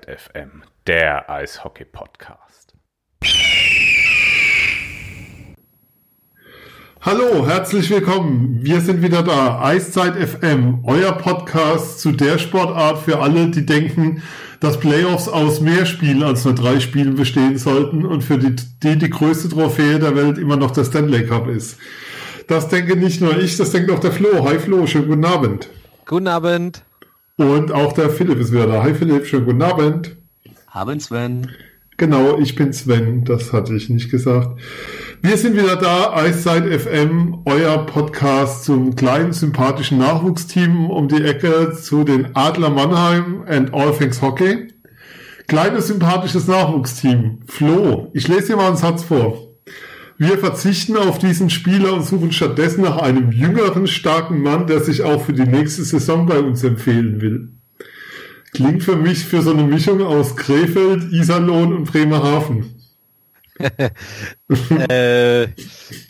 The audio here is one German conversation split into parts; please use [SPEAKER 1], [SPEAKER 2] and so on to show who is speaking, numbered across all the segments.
[SPEAKER 1] Eiszeit FM, der Eishockey-Podcast.
[SPEAKER 2] Hallo, herzlich willkommen. Wir sind wieder da. Eiszeit FM, euer Podcast zu der Sportart für alle, die denken, dass Playoffs aus mehr Spielen als nur drei Spielen bestehen sollten und für die die, die größte Trophäe der Welt immer noch der Stanley Cup ist. Das denke nicht nur ich, das denkt auch der Flo. Hi Flo, schönen guten Abend.
[SPEAKER 3] Guten Abend.
[SPEAKER 2] Und auch der Philipp ist wieder da. Hi Philipp, schönen guten Abend.
[SPEAKER 4] Haben Sven.
[SPEAKER 2] Genau, ich bin Sven, das hatte ich nicht gesagt. Wir sind wieder da, Eiszeit FM, euer Podcast zum kleinen sympathischen Nachwuchsteam um die Ecke zu den Adler Mannheim and All Things Hockey. Kleines sympathisches Nachwuchsteam. Flo, ich lese dir mal einen Satz vor. Wir verzichten auf diesen Spieler und suchen stattdessen nach einem jüngeren, starken Mann, der sich auch für die nächste Saison bei uns empfehlen will. Klingt für mich für so eine Mischung aus Krefeld, Iserlohn und Bremerhaven.
[SPEAKER 3] äh,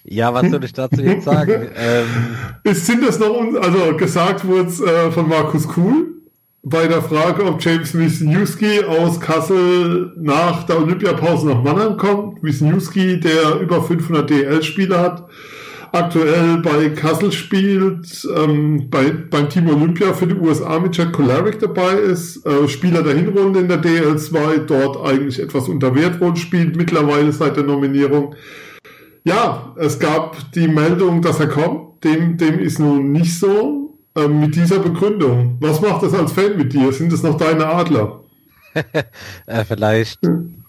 [SPEAKER 3] ja, was soll ich dazu jetzt sagen? Ähm,
[SPEAKER 2] Ist, sind das noch, also gesagt wurde äh, von Markus Kuhl, bei der Frage, ob James Wisniewski aus Kassel nach der Olympiapause nach Mannheim kommt. Wisniewski, der über 500 DL-Spiele hat, aktuell bei Kassel spielt, ähm, bei, beim Team Olympia für die USA mit Jack Kolaric dabei ist, äh, Spieler der Hinrunde in der DL2, dort eigentlich etwas unter Wertwohl spielt, mittlerweile seit der Nominierung. Ja, es gab die Meldung, dass er kommt. Dem, dem ist nun nicht so ähm, mit dieser Begründung. Was macht das als Fan mit dir? Sind es noch deine Adler?
[SPEAKER 3] äh, vielleicht,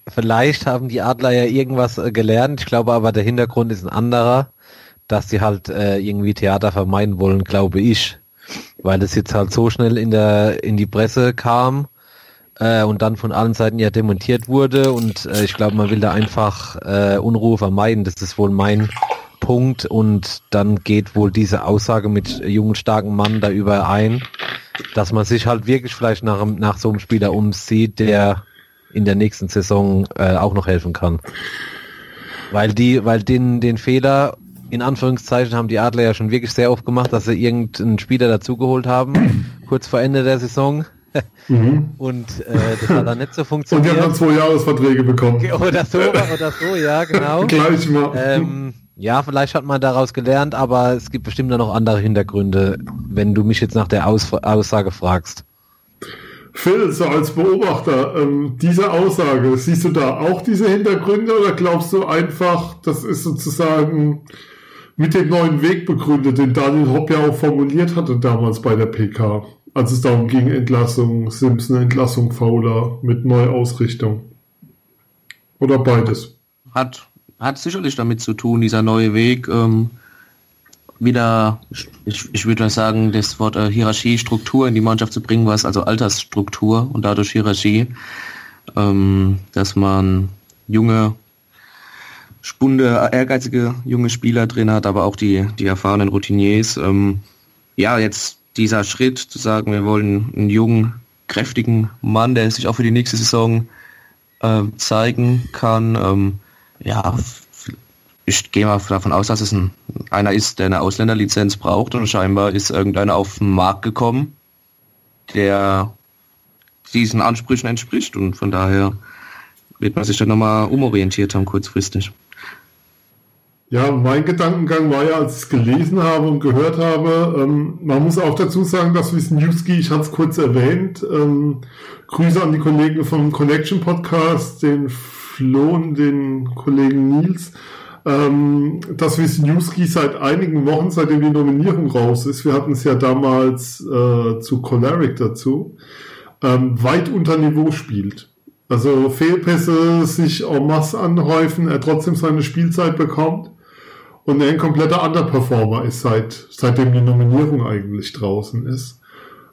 [SPEAKER 3] vielleicht haben die Adler ja irgendwas äh, gelernt. Ich glaube aber, der Hintergrund ist ein anderer, dass sie halt äh, irgendwie Theater vermeiden wollen, glaube ich. Weil es jetzt halt so schnell in der in die Presse kam äh, und dann von allen Seiten ja demontiert wurde und äh, ich glaube, man will da einfach äh, Unruhe vermeiden. Das ist wohl mein Punkt und dann geht wohl diese Aussage mit jungen, starken Mann da überein, dass man sich halt wirklich vielleicht nach, nach so einem Spieler umsieht, der in der nächsten Saison äh, auch noch helfen kann. Weil die, weil den, den Fehler, in Anführungszeichen, haben die Adler ja schon wirklich sehr oft gemacht, dass sie irgendeinen Spieler dazugeholt haben, kurz vor Ende der Saison. mhm. Und äh, das hat dann nicht so funktioniert.
[SPEAKER 2] Und die haben dann zwei Jahresverträge bekommen.
[SPEAKER 3] Oder so, oder so, ja, genau.
[SPEAKER 2] Gleich mal.
[SPEAKER 3] Ähm, ja, vielleicht hat man daraus gelernt, aber es gibt bestimmt noch andere Hintergründe, wenn du mich jetzt nach der Aus Aussage fragst.
[SPEAKER 2] Phil, so als Beobachter, ähm, diese Aussage, siehst du da auch diese Hintergründe oder glaubst du einfach, das ist sozusagen mit dem neuen Weg begründet, den Daniel Hopp ja auch formuliert hatte damals bei der PK, als es darum ging, Entlassung Simpson, Entlassung Fowler mit Neuausrichtung? Oder beides?
[SPEAKER 4] Hat hat sicherlich damit zu tun, dieser neue Weg, ähm, wieder, ich, ich würde sagen, das Wort äh, Hierarchie, Struktur in die Mannschaft zu bringen, was also Altersstruktur und dadurch Hierarchie, ähm, dass man junge, spunde, ehrgeizige junge Spieler drin hat, aber auch die, die erfahrenen Routiniers. Ähm, ja, jetzt dieser Schritt zu sagen, wir wollen einen jungen, kräftigen Mann, der sich auch für die nächste Saison äh, zeigen kann, ähm, ja, ich gehe mal davon aus, dass es ein, einer ist, der eine Ausländerlizenz braucht und scheinbar ist irgendeiner auf den Markt gekommen, der diesen Ansprüchen entspricht und von daher wird man sich dann nochmal umorientiert haben kurzfristig.
[SPEAKER 2] Ja, mein Gedankengang war ja, als ich es gelesen habe und gehört habe, ähm, man muss auch dazu sagen, dass Wisniewski, ich hatte es kurz erwähnt, ähm, Grüße an die Kollegen vom Connection Podcast, den Flo und den Kollegen Nils, ähm, dass Wisniewski seit einigen Wochen, seitdem die Nominierung raus ist, wir hatten es ja damals äh, zu Choleric dazu, ähm, weit unter Niveau spielt. Also Fehlpässe sich en masse anhäufen, er trotzdem seine Spielzeit bekommt und er ein kompletter Underperformer ist, seit, seitdem die Nominierung eigentlich draußen ist.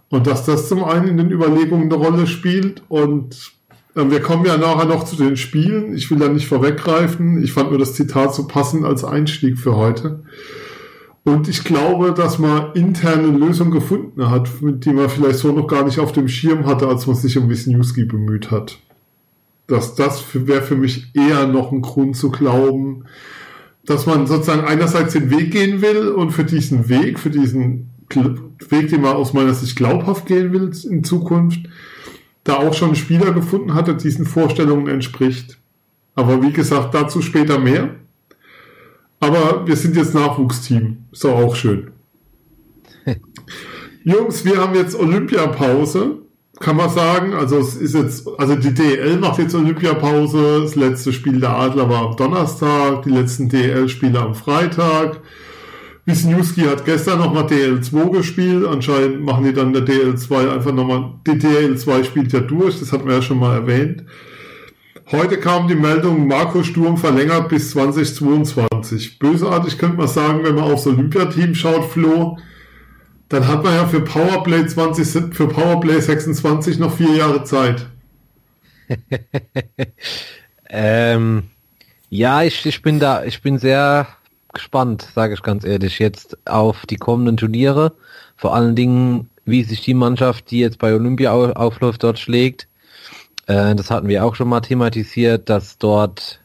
[SPEAKER 2] Und dass das zum einen in den Überlegungen eine Rolle spielt und wir kommen ja nachher noch zu den Spielen. Ich will da nicht vorweggreifen. Ich fand nur das Zitat so passend als Einstieg für heute. Und ich glaube, dass man interne Lösungen gefunden hat, die man vielleicht so noch gar nicht auf dem Schirm hatte, als man sich um Wisniewski bemüht hat. Dass das wäre für mich eher noch ein Grund zu glauben, dass man sozusagen einerseits den Weg gehen will und für diesen Weg, für diesen Weg, den man aus meiner Sicht glaubhaft gehen will in Zukunft, da auch schon einen Spieler gefunden hat, der diesen Vorstellungen entspricht. Aber wie gesagt, dazu später mehr. Aber wir sind jetzt Nachwuchsteam. Ist doch auch schön. Jungs, wir haben jetzt Olympiapause. Kann man sagen. Also es ist jetzt, also die DL macht jetzt Olympiapause. Das letzte Spiel der Adler war am Donnerstag, die letzten DL-Spiele am Freitag. Wisniewski hat gestern nochmal DL2 gespielt. Anscheinend machen die dann der DL2 einfach nochmal, die DL2 spielt ja durch, das hatten wir ja schon mal erwähnt. Heute kam die Meldung, Marco Sturm verlängert bis 2022. Bösartig könnte man sagen, wenn man aufs Olympiateam schaut, Flo, dann hat man ja für Powerplay 20, für Powerplay 26 noch vier Jahre Zeit.
[SPEAKER 3] ähm, ja, ich, ich bin da, ich bin sehr gespannt, sage ich ganz ehrlich, jetzt auf die kommenden Turniere. Vor allen Dingen, wie sich die Mannschaft, die jetzt bei Olympia aufläuft, dort schlägt. Äh, das hatten wir auch schon mal thematisiert, dass dort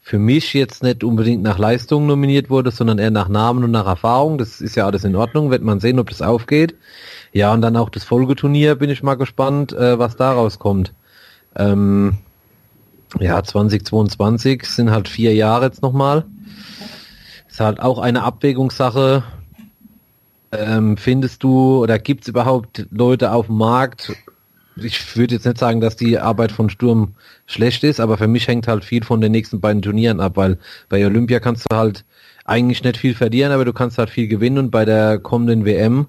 [SPEAKER 3] für mich jetzt nicht unbedingt nach Leistung nominiert wurde, sondern eher nach Namen und nach Erfahrung. Das ist ja alles in Ordnung, wird man sehen, ob das aufgeht. Ja, und dann auch das Folgeturnier bin ich mal gespannt, äh, was daraus kommt. Ähm, ja, 2022 sind halt vier Jahre jetzt nochmal. Ist halt auch eine Abwägungssache. Ähm, findest du oder gibt es überhaupt Leute auf dem Markt? Ich würde jetzt nicht sagen, dass die Arbeit von Sturm schlecht ist, aber für mich hängt halt viel von den nächsten beiden Turnieren ab, weil bei Olympia kannst du halt eigentlich nicht viel verlieren, aber du kannst halt viel gewinnen und bei der kommenden WM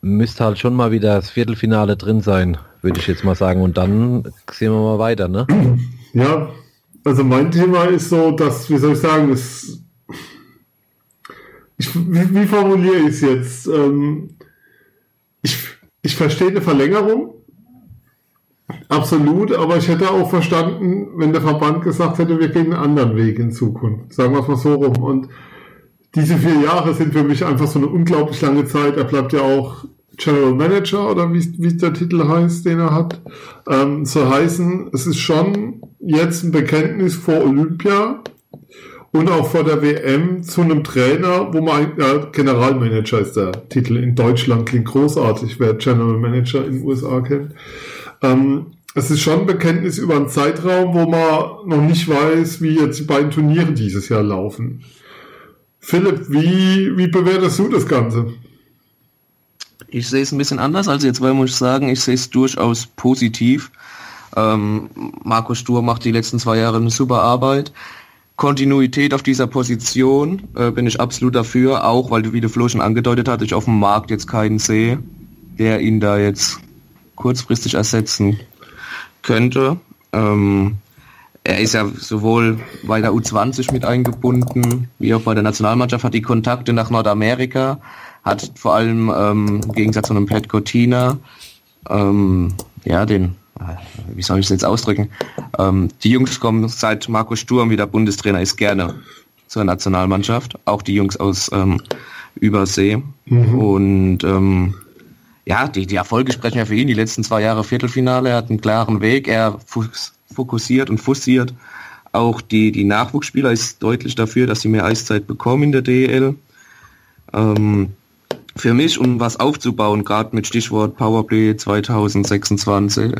[SPEAKER 3] müsste halt schon mal wieder das Viertelfinale drin sein, würde ich jetzt mal sagen. Und dann sehen wir mal weiter, ne?
[SPEAKER 2] Ja, also mein Thema ist so, dass, wie soll ich sagen, es ich, wie, wie formuliere ich es jetzt? Ähm, ich, ich verstehe eine Verlängerung. Absolut, aber ich hätte auch verstanden, wenn der Verband gesagt hätte, wir gehen einen anderen Weg in Zukunft. Sagen wir es mal so rum. Und diese vier Jahre sind für mich einfach so eine unglaublich lange Zeit. Er bleibt ja auch General Manager oder wie, wie der Titel heißt, den er hat. Ähm, so heißen, es ist schon jetzt ein Bekenntnis vor Olympia, und auch vor der WM zu einem Trainer, wo man ja, Generalmanager ist der Titel in Deutschland, klingt großartig, wer General Manager in den USA kennt. Ähm, es ist schon ein Bekenntnis über einen Zeitraum, wo man noch nicht weiß, wie jetzt die beiden Turniere dieses Jahr laufen. Philipp, wie, wie bewertest du das Ganze?
[SPEAKER 4] Ich sehe es ein bisschen anders als jetzt, muss ich sagen, ich sehe es durchaus positiv. Ähm, Marco Stur macht die letzten zwei Jahre eine super Arbeit. Kontinuität auf dieser Position äh, bin ich absolut dafür, auch weil, wie der Flo schon angedeutet hat, ich auf dem Markt jetzt keinen sehe, der ihn da jetzt kurzfristig ersetzen könnte. Ähm, er ist ja sowohl bei der U20 mit eingebunden, wie auch bei der Nationalmannschaft, hat die Kontakte nach Nordamerika, hat vor allem ähm, im Gegensatz zu einem Pat Cortina ähm, ja, den wie soll ich es jetzt ausdrücken? Ähm, die Jungs kommen seit Markus Sturm wieder Bundestrainer ist gerne zur Nationalmannschaft, auch die Jungs aus ähm, Übersee. Mhm. Und ähm, ja, die, die Erfolge sprechen ja für ihn. Die letzten zwei Jahre Viertelfinale, er hat einen klaren Weg, er fokussiert und fussiert. Auch die, die Nachwuchsspieler ist deutlich dafür, dass sie mehr Eiszeit bekommen in der DEL. Ähm, für mich, um was aufzubauen, gerade mit Stichwort Powerplay 2026.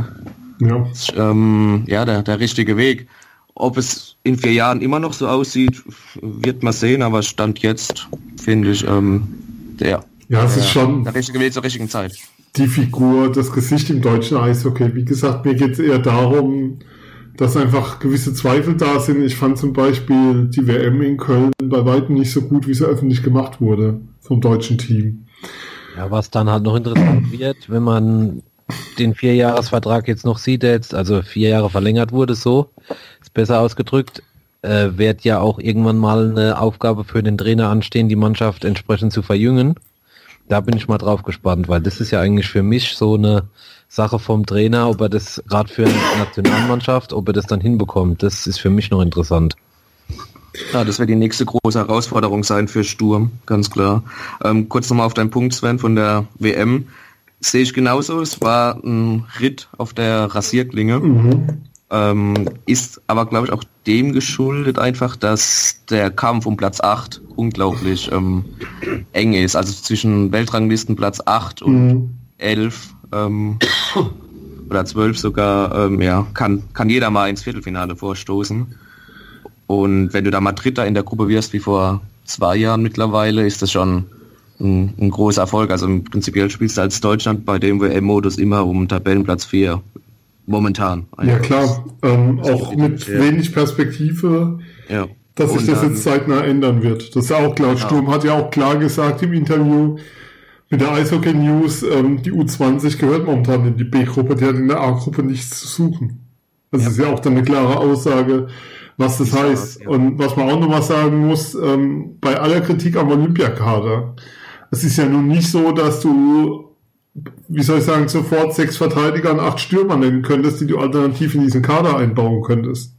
[SPEAKER 4] Ja, ähm, ja der, der richtige Weg. Ob es in vier Jahren immer noch so aussieht, wird man sehen, aber Stand jetzt finde ich ähm, der,
[SPEAKER 2] ja, es der, ist schon
[SPEAKER 4] der richtige Weg zur richtigen Zeit.
[SPEAKER 2] Die Figur, das Gesicht im deutschen Eishockey. Wie gesagt, mir geht es eher darum, dass einfach gewisse Zweifel da sind. Ich fand zum Beispiel die WM in Köln bei weitem nicht so gut, wie sie öffentlich gemacht wurde vom deutschen Team.
[SPEAKER 3] Ja, was dann halt noch interessant wird, wenn man den Vierjahresvertrag jetzt noch sieht, der jetzt also vier Jahre verlängert wurde, so ist besser ausgedrückt, äh, wird ja auch irgendwann mal eine Aufgabe für den Trainer anstehen, die Mannschaft entsprechend zu verjüngen. Da bin ich mal drauf gespannt, weil das ist ja eigentlich für mich so eine Sache vom Trainer, ob er das gerade für eine Nationalmannschaft, ob er das dann hinbekommt. Das ist für mich noch interessant.
[SPEAKER 4] Ja, das wird die nächste große Herausforderung sein für Sturm, ganz klar. Ähm, kurz nochmal auf deinen Punkt, Sven, von der WM. Sehe ich genauso. Es war ein Ritt auf der Rasierklinge. Mhm. Ähm, ist aber, glaube ich, auch dem geschuldet einfach, dass der Kampf um Platz 8 unglaublich ähm, eng ist. Also zwischen Weltranglisten Platz 8 und mhm. 11. Ähm, oder zwölf sogar, ähm, ja, kann, kann jeder mal ins Viertelfinale vorstoßen. Und wenn du da mal Dritter in der Gruppe wirst, wie vor zwei Jahren mittlerweile, ist das schon ein, ein großer Erfolg. Also im Prinzipiell spielst du als Deutschland bei dem WM-Modus immer um Tabellenplatz 4. Momentan.
[SPEAKER 2] Ja klar, ähm, auch mit ja. wenig Perspektive, ja. dass sich das jetzt zeitnah ändern wird. Das ist auch klar. Genau. Sturm hat ja auch klar gesagt im Interview mit der Eishockey News, ähm, die U20 gehört momentan in die B-Gruppe, die hat in der A-Gruppe nichts zu suchen. Das ja. ist ja auch dann eine klare Aussage, was das heißt. Und was man auch nochmal sagen muss, ähm, bei aller Kritik am Olympiakader, es ist ja nun nicht so, dass du, wie soll ich sagen, sofort sechs Verteidiger und acht Stürmer nennen könntest, die du alternativ in diesen Kader einbauen könntest.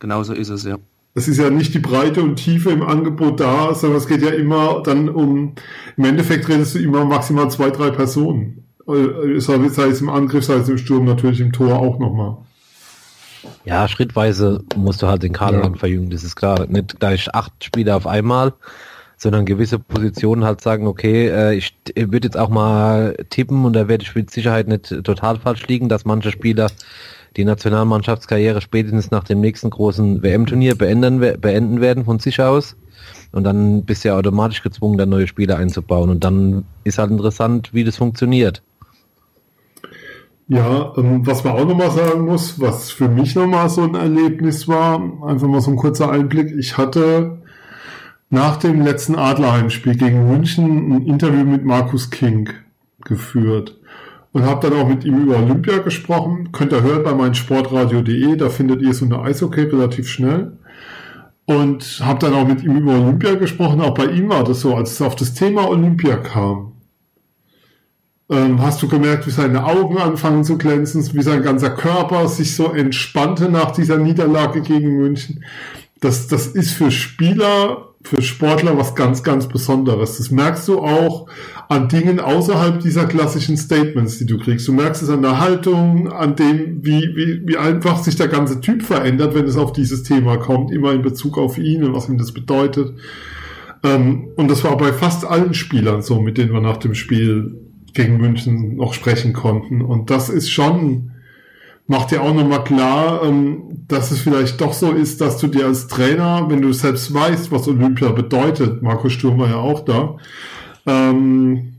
[SPEAKER 4] Genauso ist es, ja.
[SPEAKER 2] Es ist ja nicht die Breite und Tiefe im Angebot da, sondern es geht ja immer dann um, im Endeffekt redest du immer maximal zwei, drei Personen. Äh, sei es im Angriff, sei es im Sturm, natürlich im Tor auch nochmal.
[SPEAKER 3] Ja, schrittweise musst du halt den Kader ja. verjüngen, das ist klar. Nicht gleich acht Spieler auf einmal, sondern gewisse Positionen halt sagen, okay, äh, ich, würde jetzt auch mal tippen und da werde ich mit Sicherheit nicht total falsch liegen, dass manche Spieler die Nationalmannschaftskarriere spätestens nach dem nächsten großen WM-Turnier beenden, beenden werden von sich aus. Und dann bist du ja automatisch gezwungen, da neue Spieler einzubauen. Und dann ist halt interessant, wie das funktioniert.
[SPEAKER 2] Ja, ähm, was man auch nochmal sagen muss, was für mich nochmal so ein Erlebnis war, einfach mal so ein kurzer Einblick. Ich hatte nach dem letzten Adlerheimspiel gegen München ein Interview mit Markus King geführt und habe dann auch mit ihm über Olympia gesprochen. Könnt ihr hören bei meinsportradio.de, da findet ihr so eine Eishockey relativ schnell. Und habe dann auch mit ihm über Olympia gesprochen. Auch bei ihm war das so, als es auf das Thema Olympia kam ähm, hast du gemerkt, wie seine Augen anfangen zu glänzen, wie sein ganzer Körper sich so entspannte nach dieser Niederlage gegen München. Das, das ist für Spieler, für Sportler was ganz, ganz Besonderes. Das merkst du auch an Dingen außerhalb dieser klassischen Statements, die du kriegst. Du merkst es an der Haltung, an dem, wie, wie, wie einfach sich der ganze Typ verändert, wenn es auf dieses Thema kommt, immer in Bezug auf ihn und was ihm das bedeutet. Ähm, und das war bei fast allen Spielern so, mit denen wir nach dem Spiel gegen München noch sprechen konnten. Und das ist schon, macht dir auch nochmal klar, ähm, dass es vielleicht doch so ist, dass du dir als Trainer, wenn du selbst weißt, was Olympia bedeutet, Markus Sturm war ja auch da, ähm,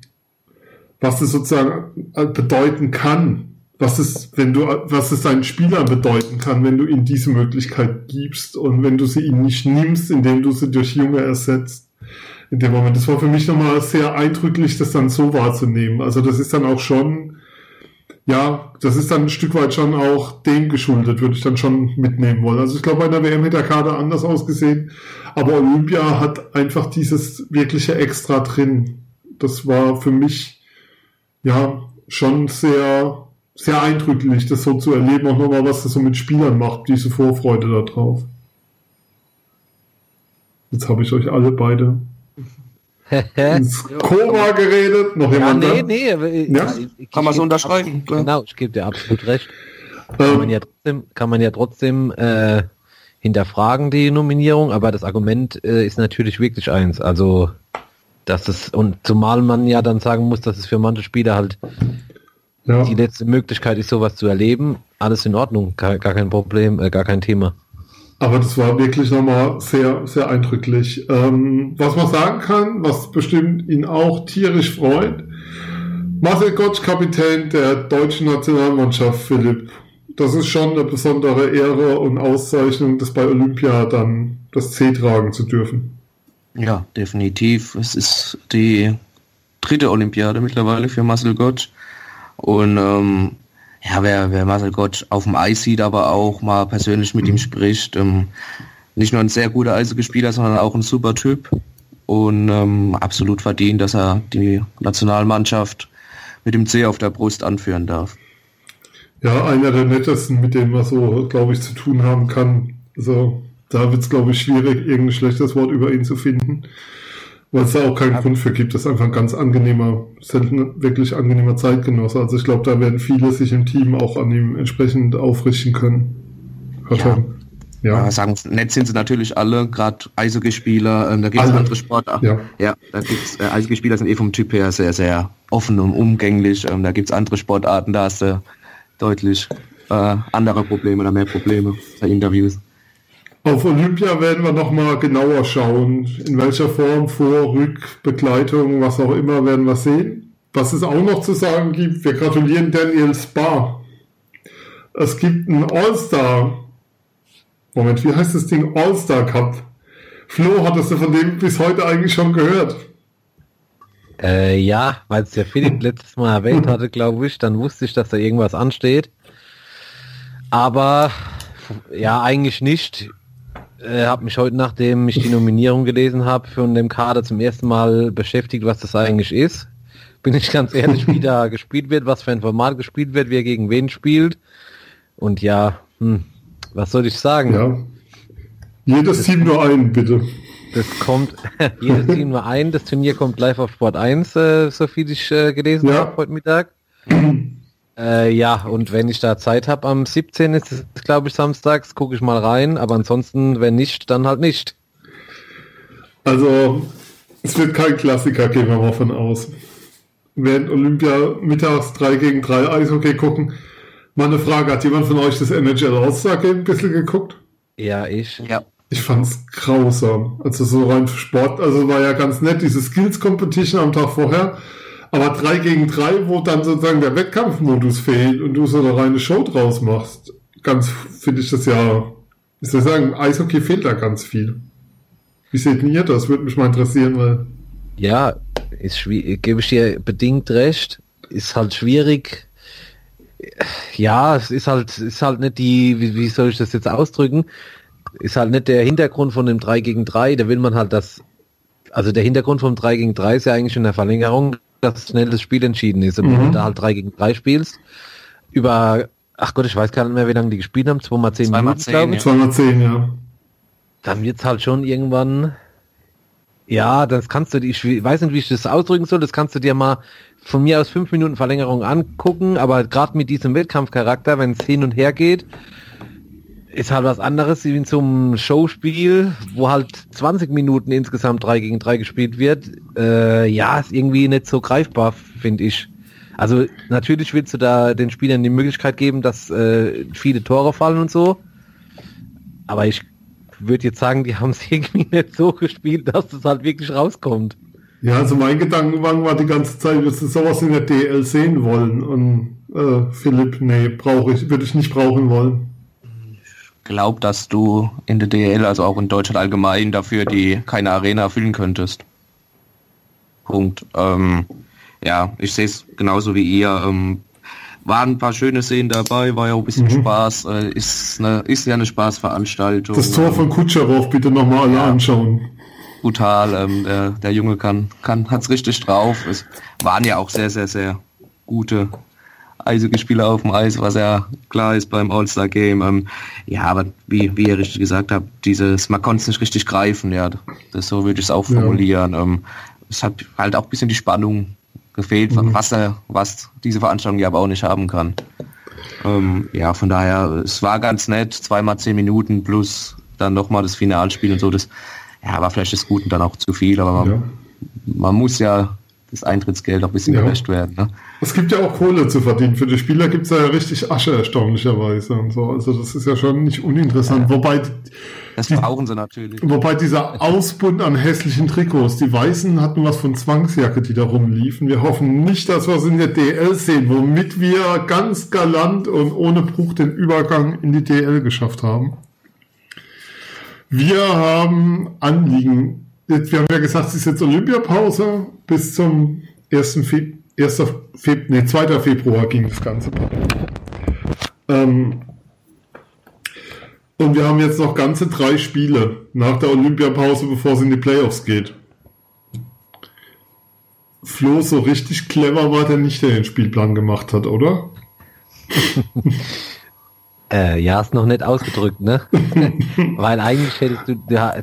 [SPEAKER 2] was es sozusagen äh, bedeuten kann, was es, wenn du, was es deinen Spielern bedeuten kann, wenn du ihnen diese Möglichkeit gibst und wenn du sie ihnen nicht nimmst, indem du sie durch Junge ersetzt in dem Moment. Das war für mich nochmal sehr eindrücklich, das dann so wahrzunehmen. Also das ist dann auch schon, ja, das ist dann ein Stück weit schon auch dem geschuldet, würde ich dann schon mitnehmen wollen. Also ich glaube, bei der WM hätte der Kader anders ausgesehen, aber Olympia hat einfach dieses wirkliche Extra drin. Das war für mich, ja, schon sehr, sehr eindrücklich, das so zu erleben, auch nochmal, was das so mit Spielern macht, diese Vorfreude darauf. Jetzt habe ich euch alle beide ins Koma geredet. Noch jemand? Ja, nee,
[SPEAKER 3] nee. Ja? Ich, kann man so unterschreiben. Genau, ich gebe dir absolut recht. Kann ähm, man ja trotzdem, kann man ja trotzdem äh, hinterfragen, die Nominierung, aber das Argument äh, ist natürlich wirklich eins. Also, dass es, und zumal man ja dann sagen muss, dass es für manche Spieler halt ja. die letzte Möglichkeit ist, sowas zu erleben, alles in Ordnung, gar, gar kein Problem, äh, gar kein Thema.
[SPEAKER 2] Aber das war wirklich nochmal sehr, sehr eindrücklich. Ähm, was man sagen kann, was bestimmt ihn auch tierisch freut, Marcel Gottsch, Kapitän der deutschen Nationalmannschaft, Philipp. Das ist schon eine besondere Ehre und Auszeichnung, das bei Olympia dann das C tragen zu dürfen.
[SPEAKER 4] Ja, definitiv. Es ist die dritte Olympiade mittlerweile für Marcel Gottsch. Und ähm, ja, wer, wer Marcel Gott auf dem Eis sieht, aber auch mal persönlich mit ihm mhm. spricht, ähm, nicht nur ein sehr guter Eishockeyspieler, sondern auch ein super Typ und ähm, absolut verdient, dass er die Nationalmannschaft mit dem C auf der Brust anführen darf.
[SPEAKER 2] Ja, einer der nettesten, mit dem man so, glaube ich, zu tun haben kann. Also da wird es, glaube ich, schwierig, irgendein schlechtes Wort über ihn zu finden weil es da auch keinen Grund für gibt. Das ist einfach ein ganz angenehmer, selten wirklich angenehmer Zeitgenosse. Also ich glaube, da werden viele sich im Team auch an ihm entsprechend aufrichten können.
[SPEAKER 4] Ja. Ja. ja. sagen nett sind sie natürlich alle, gerade Eishockeyspieler, ähm, da gibt es andere Sportarten. Ja. ja, da gibt's äh, Eishockeyspieler sind eh vom Typ her sehr, sehr offen und umgänglich. Ähm, da gibt es andere Sportarten, da hast du deutlich äh, andere Probleme oder mehr Probleme bei Interviews.
[SPEAKER 2] Auf Olympia werden wir nochmal genauer schauen. In welcher Form, Vor-, Rückbegleitung, was auch immer, werden wir sehen. Was es auch noch zu sagen gibt, wir gratulieren Daniel Spa. Es gibt einen All-Star. Moment, wie heißt das Ding? All-Star Cup. Flo, hattest du von dem bis heute eigentlich schon gehört?
[SPEAKER 3] Äh, ja, weil es ja Philipp letztes Mal erwähnt hatte, glaube ich, dann wusste ich, dass da irgendwas ansteht. Aber ja, eigentlich nicht. Äh, habe mich heute, nachdem ich die Nominierung gelesen habe, von dem Kader zum ersten Mal beschäftigt, was das eigentlich ist. Bin ich ganz ehrlich, wie da gespielt wird, was für ein Format gespielt wird, wer gegen wen spielt. Und ja, hm, was soll ich sagen?
[SPEAKER 2] Ja. Jedes das Team nur ein, bitte.
[SPEAKER 3] Das kommt, jedes Team nur ein. Das Turnier kommt live auf Sport 1, äh, so viel ich äh, gelesen ja. habe heute Mittag. Äh, ja, und wenn ich da Zeit habe am 17. ist es, glaube ich, samstags, gucke ich mal rein, aber ansonsten, wenn nicht, dann halt nicht.
[SPEAKER 2] Also, es wird kein Klassiker, gehen wir mal von aus. Während Olympia mittags 3 gegen 3 Eishockey gucken. Mal eine Frage, hat jemand von euch das NHL All-Star Game ein bisschen geguckt?
[SPEAKER 3] Ja, ich.
[SPEAKER 4] Ja.
[SPEAKER 2] Ich fand's grausam. Also so rein Sport, also war ja ganz nett, diese Skills Competition am Tag vorher. Aber 3 gegen 3, wo dann sozusagen der Wettkampfmodus fehlt und du so eine reine Show draus machst, ganz finde ich das ja, ich soll sagen, Eishockey fehlt da ganz viel. Wie seht ihr das? Würde mich mal interessieren, weil.
[SPEAKER 3] Ja, ist schwierig, gebe ich dir bedingt recht. Ist halt schwierig. Ja, es ist halt, ist halt nicht die, wie, wie soll ich das jetzt ausdrücken? Ist halt nicht der Hintergrund von dem 3 gegen 3, da will man halt das, also der Hintergrund vom 3 gegen 3 ist ja eigentlich in der Verlängerung, dass schnell das Spiel entschieden ist. Und mhm. wenn du da halt 3 gegen 3 spielst, über, ach Gott, ich weiß gar nicht mehr, wie lange die gespielt haben, 2 mal 10 Minuten,
[SPEAKER 2] glaube ich. 2 mal 10, ja.
[SPEAKER 3] Dann wird's halt schon irgendwann, ja, das kannst du, ich weiß nicht, wie ich das ausdrücken soll, das kannst du dir mal von mir aus 5 Minuten Verlängerung angucken, aber gerade mit diesem Wettkampfcharakter, wenn es hin und her geht, ist halt was anderes wie einem Showspiel, wo halt 20 Minuten insgesamt 3 gegen 3 gespielt wird. Äh, ja, ist irgendwie nicht so greifbar, finde ich. Also natürlich willst du da den Spielern die Möglichkeit geben, dass äh, viele Tore fallen und so. Aber ich würde jetzt sagen, die haben es irgendwie nicht so gespielt, dass das halt wirklich rauskommt.
[SPEAKER 2] Ja, also mein Gedankengang war die ganze Zeit, dass sie sowas in der DL sehen wollen. Und äh, Philipp, nee, brauche ich, würde ich nicht brauchen wollen
[SPEAKER 4] glaube, dass du in der DL, also auch in Deutschland allgemein, dafür die keine Arena erfüllen könntest. Punkt. Ähm, ja, ich sehe es genauso wie ihr. Ähm, waren ein paar schöne Szenen dabei, war ja auch ein bisschen mhm. Spaß. Äh, ist, eine, ist ja eine Spaßveranstaltung.
[SPEAKER 2] Das Tor von Kutscherow bitte nochmal alle ja. anschauen.
[SPEAKER 4] Brutal, ähm, der, der Junge kann, kann, hat's richtig drauf. Es waren ja auch sehr, sehr, sehr gute Eishockeyspieler auf dem Eis, was ja klar ist beim All-Star-Game. Ähm, ja, aber wie, wie ihr richtig gesagt habt, dieses, man konnte es nicht richtig greifen, ja, das so würde ich es auch formulieren. Ja. Ähm, es hat halt auch ein bisschen die Spannung gefehlt, mhm. was, er, was diese Veranstaltung ja aber auch nicht haben kann. Ähm, ja, von daher, es war ganz nett, zweimal zehn Minuten plus dann nochmal das Finalspiel und so, das ja, war vielleicht das Gute dann auch zu viel, aber man, ja. man muss ja das Eintrittsgeld auch ein bisschen ja. gerecht werden. Ne?
[SPEAKER 2] Es gibt ja auch Kohle zu verdienen. Für die Spieler gibt es ja richtig Asche, erstaunlicherweise. Und so. Also das ist ja schon nicht uninteressant. Ja. Wobei
[SPEAKER 4] das brauchen sie natürlich.
[SPEAKER 2] Wobei dieser Ausbund an hässlichen Trikots, die Weißen hatten was von Zwangsjacke, die da rumliefen. Wir hoffen nicht, dass wir es in der DL sehen, womit wir ganz galant und ohne Bruch den Übergang in die DL geschafft haben. Wir haben Anliegen jetzt, wir haben ja gesagt, es ist jetzt Olympiapause bis zum 1. Fe 1. Fe nee, 2. Februar ging das Ganze. Ähm, und wir haben jetzt noch ganze drei Spiele nach der Olympiapause, bevor es in die Playoffs geht. Flo, so richtig clever war der nicht, der den Spielplan gemacht hat, oder?
[SPEAKER 3] äh, ja, ist noch nicht ausgedrückt, ne? Weil eigentlich hättest du, ja,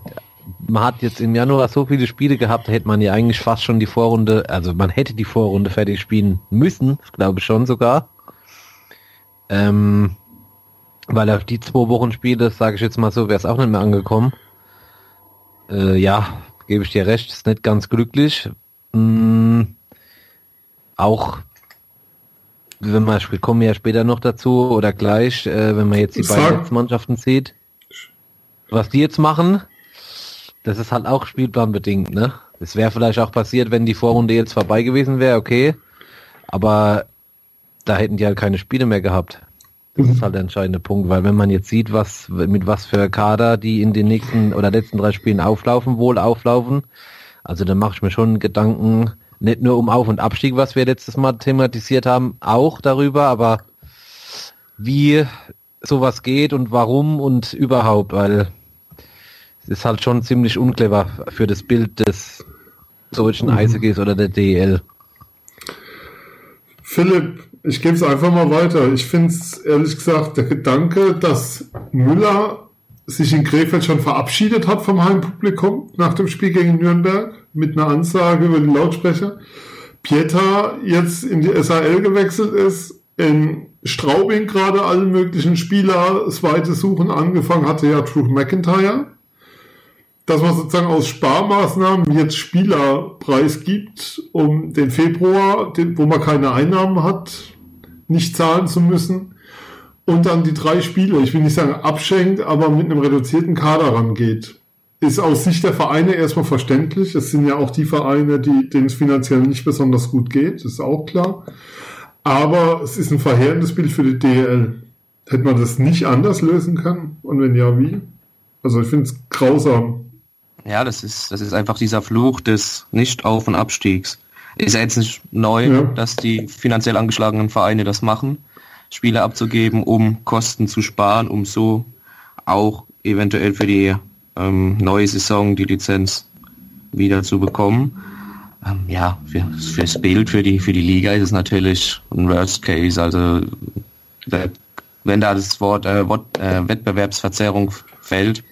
[SPEAKER 3] man hat jetzt im Januar so viele Spiele gehabt, da hätte man ja eigentlich fast schon die Vorrunde, also man hätte die Vorrunde fertig spielen müssen, glaube ich schon sogar. Ähm, weil auf die zwei Wochen Spiele, sage ich jetzt mal so, wäre es auch nicht mehr angekommen. Äh, ja, gebe ich dir recht, ist nicht ganz glücklich. Mm, auch wenn wir, wir kommen ja später noch dazu oder gleich, äh, wenn man jetzt die beiden Mannschaften sieht, was die jetzt machen, das ist halt auch spielplanbedingt, ne? Es wäre vielleicht auch passiert, wenn die Vorrunde jetzt vorbei gewesen wäre, okay. Aber da hätten die halt keine Spiele mehr gehabt. Das ist halt der entscheidende Punkt, weil wenn man jetzt sieht, was mit was für Kader die in den nächsten oder letzten drei Spielen auflaufen, wohl auflaufen, also dann mache ich mir schon Gedanken, nicht nur um Auf- und Abstieg, was wir letztes Mal thematisiert haben, auch darüber, aber wie sowas geht und warum und überhaupt, weil ist halt schon ziemlich unclever für das Bild des deutschen mhm. Eishockey's oder der DEL.
[SPEAKER 2] Philipp, ich gebe es einfach mal weiter. Ich finde es ehrlich gesagt, der Gedanke, dass Müller sich in Krefeld schon verabschiedet hat vom Heimpublikum nach dem Spiel gegen Nürnberg mit einer Ansage über die Lautsprecher. Pieter jetzt in die SAL gewechselt ist, in Straubing gerade alle möglichen Spieler das weite Suchen angefangen hatte, ja Drew McIntyre. Dass man sozusagen aus Sparmaßnahmen jetzt Spieler preisgibt, um den Februar, wo man keine Einnahmen hat, nicht zahlen zu müssen. Und dann die drei Spiele, ich will nicht sagen abschenkt, aber mit einem reduzierten Kader rangeht. Ist aus Sicht der Vereine erstmal verständlich. Es sind ja auch die Vereine, die, denen es finanziell nicht besonders gut geht, ist auch klar. Aber es ist ein verheerendes Bild für die DL. Hätte man das nicht anders lösen können? Und wenn ja, wie? Also ich finde es grausam.
[SPEAKER 4] Ja, das ist, das ist einfach dieser Fluch des Nicht-Auf- und Abstiegs. Ist ja jetzt nicht neu, ja. dass die finanziell angeschlagenen Vereine das machen, Spiele abzugeben, um Kosten zu sparen, um so auch eventuell für die ähm, neue Saison die Lizenz wieder zu bekommen. Ähm, ja, für, fürs Bild, für die, für die Liga ist es natürlich ein Worst Case. Also wenn da das Wort, äh, äh, Wettbewerbsverzerrung fällt,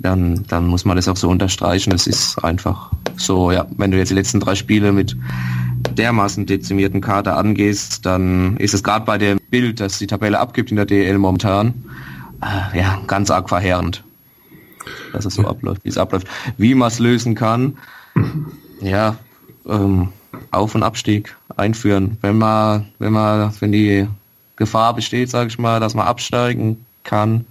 [SPEAKER 4] dann, dann muss man das auch so unterstreichen. Es ist einfach so, ja, wenn du jetzt die letzten drei Spiele mit dermaßen dezimierten Kader angehst, dann ist es gerade bei dem Bild, das die Tabelle abgibt in der DL momentan, äh, ja, ganz arg verheerend. Dass es so abläuft, wie es abläuft. Wie man es lösen kann, ja, ähm, Auf- und Abstieg einführen. Wenn man, wenn man, wenn die Gefahr besteht, sage ich mal, dass man absteigen kann,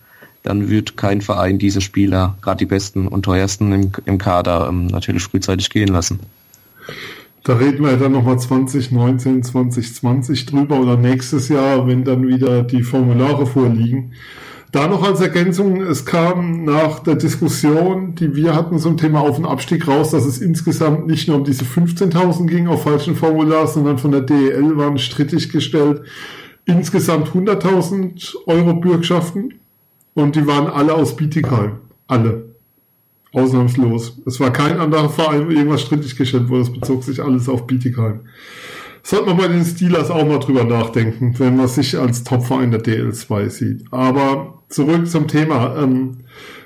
[SPEAKER 4] dann wird kein Verein diese Spieler, gerade die besten und teuersten im, im Kader, ähm, natürlich frühzeitig gehen lassen.
[SPEAKER 2] Da reden wir dann nochmal 2019, 2020 drüber oder nächstes Jahr, wenn dann wieder die Formulare vorliegen. Da noch als Ergänzung, es kam nach der Diskussion, die wir hatten zum Thema Auf- und Abstieg raus, dass es insgesamt nicht nur um diese 15.000 ging auf falschen Formular, sondern von der DEL waren strittig gestellt insgesamt 100.000 Euro Bürgschaften. Und die waren alle aus Bietigheim. Alle. Ausnahmslos. Es war kein anderer Verein, wo irgendwas strittig gestellt wurde. Es bezog sich alles auf Bietigheim. Sollte man bei den Steelers auch mal drüber nachdenken, wenn man sich als Topverein der DL2 sieht. Aber zurück zum Thema. Ähm,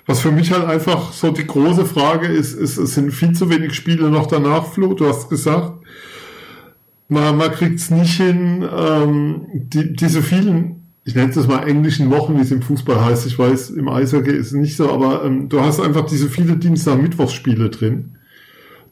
[SPEAKER 2] was für mich halt einfach so die große Frage ist, ist, es sind viel zu wenig Spiele noch danach, Flo, du hast gesagt. Man, man kriegt es nicht hin, ähm, die, diese vielen ich nenne es das mal englischen Wochen, wie es im Fußball heißt. Ich weiß, im Eishockey ist es nicht so, aber ähm, du hast einfach diese viele Dienstag-Mittwochsspiele drin,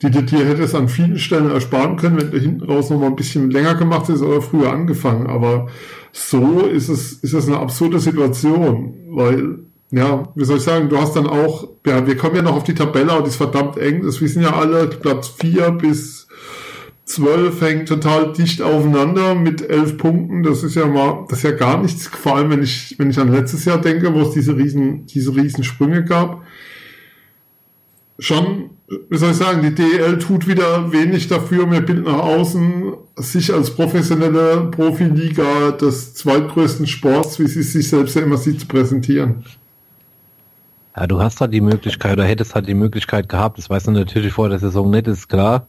[SPEAKER 2] die du dir hättest an vielen Stellen ersparen können, wenn du hinten raus noch mal ein bisschen länger gemacht hättest oder früher angefangen. Aber so ist es, ist es eine absurde Situation, weil, ja, wie soll ich sagen, du hast dann auch, ja, wir kommen ja noch auf die Tabelle, aber die ist verdammt eng. Das wissen ja alle, Platz vier bis 12 hängt total dicht aufeinander mit 11 Punkten. Das ist ja mal, das ist ja gar nichts. Vor allem, wenn ich, wenn ich an letztes Jahr denke, wo es diese riesen, diese riesen Sprünge gab. Schon, wie soll ich sagen, die DEL tut wieder wenig dafür, mehr Bild nach außen, sich als professionelle Profiliga des zweitgrößten Sports, wie sie sich selbst ja immer sieht, zu präsentieren.
[SPEAKER 3] Ja, du hast halt die Möglichkeit, oder hättest halt die Möglichkeit gehabt, das weißt du natürlich vor der Saison nicht, ist klar,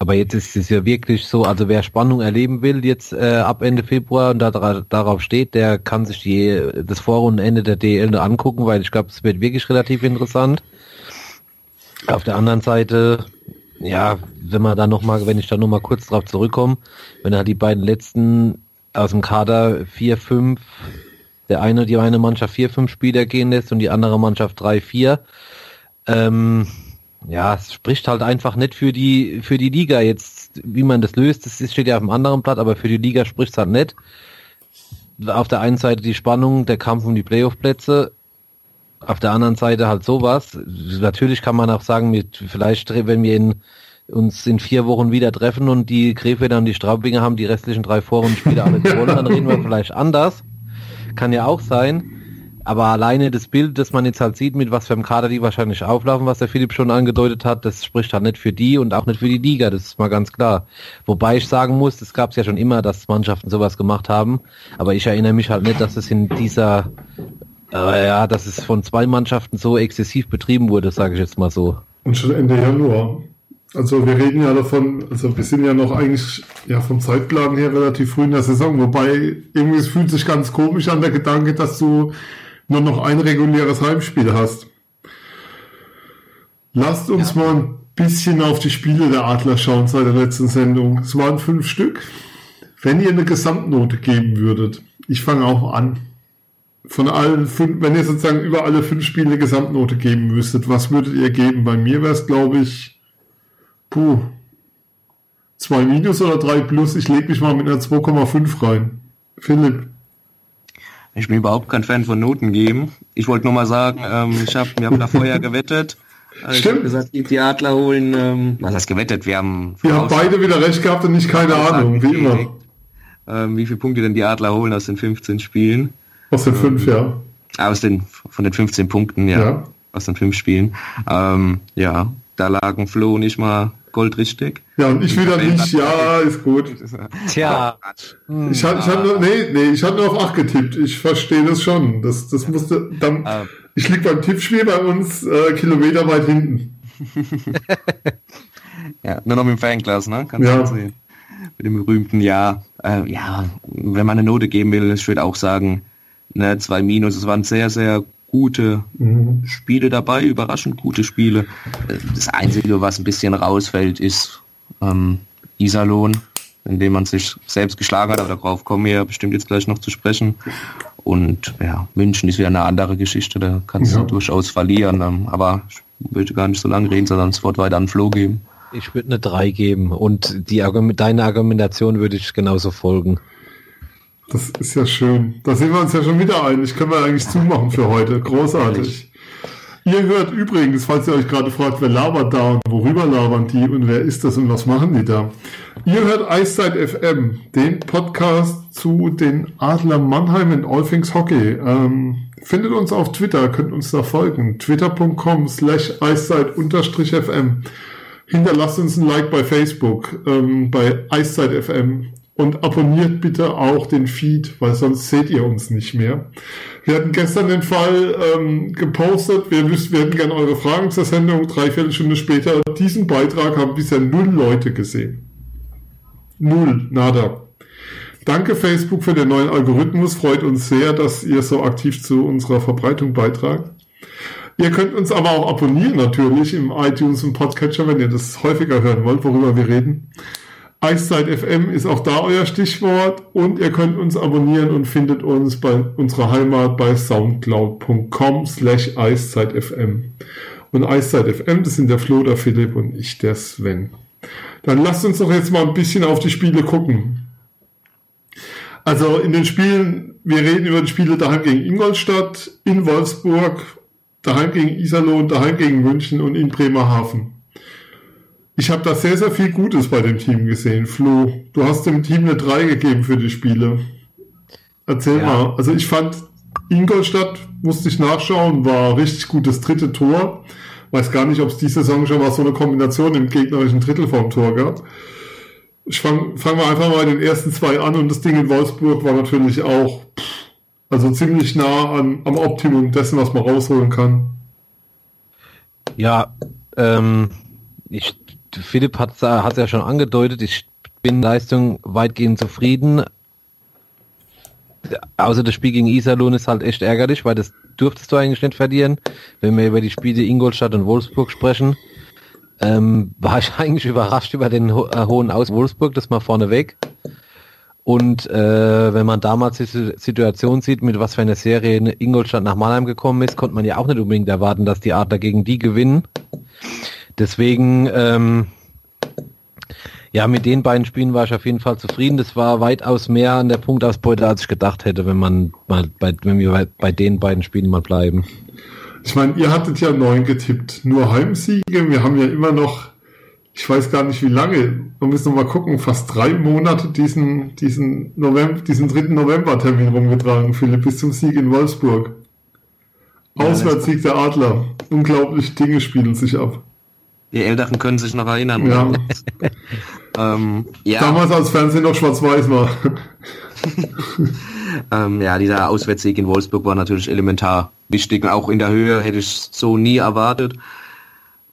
[SPEAKER 3] aber jetzt ist es ja wirklich so, also wer Spannung erleben will, jetzt äh, ab Ende Februar und da, darauf steht, der kann sich die, das Vorrundenende der DL angucken, weil ich glaube, es wird wirklich relativ interessant. Auf der anderen Seite, ja, wenn man da noch mal, wenn ich da noch mal kurz drauf zurückkomme, wenn er die beiden letzten aus dem Kader vier, fünf, der eine, die eine Mannschaft vier, fünf Spieler gehen lässt und die andere Mannschaft drei, vier, ähm, ja, es spricht halt einfach nicht für die, für die Liga jetzt wie man das löst, das steht ja auf dem anderen Blatt, aber für die Liga spricht es halt nicht. Auf der einen Seite die Spannung, der Kampf um die Playoff-Plätze, auf der anderen Seite halt sowas. Natürlich kann man auch sagen, mit, vielleicht, wenn wir in, uns in vier Wochen wieder treffen und die Krefeld und die Straubinger haben die restlichen drei Vorrundenspiele alle gewonnen, dann reden wir vielleicht anders. Kann ja auch sein. Aber alleine das Bild, das man jetzt halt sieht, mit was für einem Kader die wahrscheinlich auflaufen, was der Philipp schon angedeutet hat, das spricht halt nicht für die und auch nicht für die Liga, das ist mal ganz klar. Wobei ich sagen muss, das gab es ja schon immer, dass Mannschaften sowas gemacht haben, aber ich erinnere mich halt nicht, dass es in dieser, äh, ja, dass es von zwei Mannschaften so exzessiv betrieben wurde, sage ich jetzt mal so.
[SPEAKER 2] Und schon Ende Januar. Also wir reden ja davon, also wir sind ja noch eigentlich ja vom Zeitplan her relativ früh in der Saison, wobei irgendwie es fühlt sich ganz komisch an der Gedanke, dass du nur noch ein reguläres Heimspiel hast. Lasst uns ja. mal ein bisschen auf die Spiele der Adler schauen seit der letzten Sendung. Es waren fünf Stück. Wenn ihr eine Gesamtnote geben würdet, ich fange auch an. Von allen fünf, wenn ihr sozusagen über alle fünf Spiele Gesamtnote geben müsstet, was würdet ihr geben? Bei mir wäre es, glaube ich, puh, zwei Minus oder drei Plus. Ich lege mich mal mit einer 2,5 rein. Philipp.
[SPEAKER 4] Ich bin überhaupt kein Fan von Noten geben. Ich wollte nur mal sagen, ähm, ich habe wir haben da vorher gewettet. Also Stimmt. Ich habe gesagt, die Adler holen, ähm, was heißt gewettet? Wir haben
[SPEAKER 2] Wir haben beide wieder recht gehabt und nicht keine Ahnung, wie immer.
[SPEAKER 4] Ähm, wie viele Punkte denn die Adler holen aus den 15 Spielen?
[SPEAKER 2] Aus den fünf, ähm, ja.
[SPEAKER 4] Aus den von den 15 Punkten, ja. ja. Aus den fünf Spielen. Ähm, ja, da lagen Flo nicht mal goldrichtig.
[SPEAKER 2] Ja, und ich wieder nicht, ja, ist gut.
[SPEAKER 3] Tja.
[SPEAKER 2] Ich hatte, ich hatte nur, nee, nee, ich hatte nur auf 8 getippt. Ich verstehe das schon. Das, das musste, dann, uh. ich lieg beim Tippspiel bei uns äh, Kilometer weit hinten.
[SPEAKER 4] ja, nur noch mit dem Fernglas, ne? Kannst ja. du sehen. Mit dem berühmten Ja. Äh, ja, wenn man eine Note geben will, ich würde auch sagen, ne, zwei Minus. Es waren sehr, sehr gute mhm. Spiele dabei, überraschend gute Spiele. Das Einzige, was ein bisschen rausfällt, ist ähm, Iserlohn, in dem man sich selbst geschlagen hat, aber darauf kommen wir ja bestimmt jetzt gleich noch zu sprechen. Und ja, München ist wieder eine andere Geschichte, da kannst ja. du durchaus verlieren. Ähm, aber ich würde gar nicht so lange reden, sondern das Wort weiter an Flo geben.
[SPEAKER 3] Ich würde eine 3 geben und die Argument, deine Argumentation würde ich genauso folgen.
[SPEAKER 2] Das ist ja schön. Da sind wir uns ja schon wieder einig. Können wir eigentlich zumachen für heute. Großartig. Ihr hört übrigens, falls ihr euch gerade fragt, wer labert da und worüber labern die und wer ist das und was machen die da? Ihr hört Eiszeit FM, den Podcast zu den Adler Mannheim in All Things Hockey. Ähm, findet uns auf Twitter, könnt uns da folgen. Twitter.com slash Eiszeit-FM. Hinterlasst uns ein Like bei Facebook, ähm, bei Eiszeit FM und abonniert bitte auch den Feed, weil sonst seht ihr uns nicht mehr. Wir hatten gestern den Fall ähm, gepostet, wir, wüssten, wir hätten gerne eure Fragen zur Sendung, dreiviertel Stunde später. Diesen Beitrag haben bisher null Leute gesehen. Null, nada. Danke Facebook für den neuen Algorithmus, freut uns sehr, dass ihr so aktiv zu unserer Verbreitung beitragt. Ihr könnt uns aber auch abonnieren natürlich im iTunes und Podcatcher, wenn ihr das häufiger hören wollt, worüber wir reden. Eiszeit FM ist auch da euer Stichwort und ihr könnt uns abonnieren und findet uns bei unserer Heimat bei soundcloud.com slash eiszeitfm. Und Eiszeit FM, das sind der Flo, der Philipp und ich, der Sven. Dann lasst uns doch jetzt mal ein bisschen auf die Spiele gucken. Also in den Spielen, wir reden über die Spiele daheim gegen Ingolstadt, in Wolfsburg, daheim gegen Iserlohn, daheim gegen München und in Bremerhaven. Ich habe da sehr, sehr viel Gutes bei dem Team gesehen. Flo, du hast dem Team eine 3 gegeben für die Spiele. Erzähl ja. mal. Also ich fand Ingolstadt, musste ich nachschauen, war richtig gutes dritte Tor. Weiß gar nicht, ob es die Saison schon mal so eine Kombination im gegnerischen Drittel vom Tor gab. Ich fange fang mal einfach mal den ersten zwei an und das Ding in Wolfsburg war natürlich auch also ziemlich nah an, am Optimum dessen, was man rausholen kann.
[SPEAKER 3] Ja, ähm, ich Philipp hat es ja schon angedeutet, ich bin Leistung weitgehend zufrieden. Außer das Spiel gegen Iserlohn ist halt echt ärgerlich, weil das dürftest du eigentlich nicht verlieren. Wenn wir über die Spiele Ingolstadt und Wolfsburg sprechen, ähm, war ich eigentlich überrascht über den ho äh, hohen Aus Wolfsburg, das mal vorneweg. Und äh, wenn man damals die Situation sieht, mit was für einer Serie Ingolstadt nach Mannheim gekommen ist, konnte man ja auch nicht unbedingt erwarten, dass die Adler gegen die gewinnen. Deswegen, ähm, Ja, mit den beiden Spielen war ich auf jeden Fall zufrieden. Das war weitaus mehr an der Punktausbeute, als ich gedacht hätte, wenn man mal bei, wenn wir bei, den beiden Spielen mal bleiben.
[SPEAKER 2] Ich meine, ihr hattet ja neun getippt, nur Heimsiege. Wir haben ja immer noch, ich weiß gar nicht wie lange, wir müssen noch mal gucken, fast drei Monate diesen, diesen November, diesen 3. November-Termin rumgetragen, Philipp, bis zum Sieg in Wolfsburg. Auswärtssieg der Adler. Unglaublich Dinge spielen sich ab.
[SPEAKER 4] Die Älteren können sich noch erinnern.
[SPEAKER 2] Ja.
[SPEAKER 4] ähm, ja.
[SPEAKER 2] Damals als Fernsehen noch schwarz-weiß war.
[SPEAKER 4] ähm, ja, dieser Auswärtssieg in Wolfsburg war natürlich elementar wichtig. Auch in der Höhe hätte ich so nie erwartet.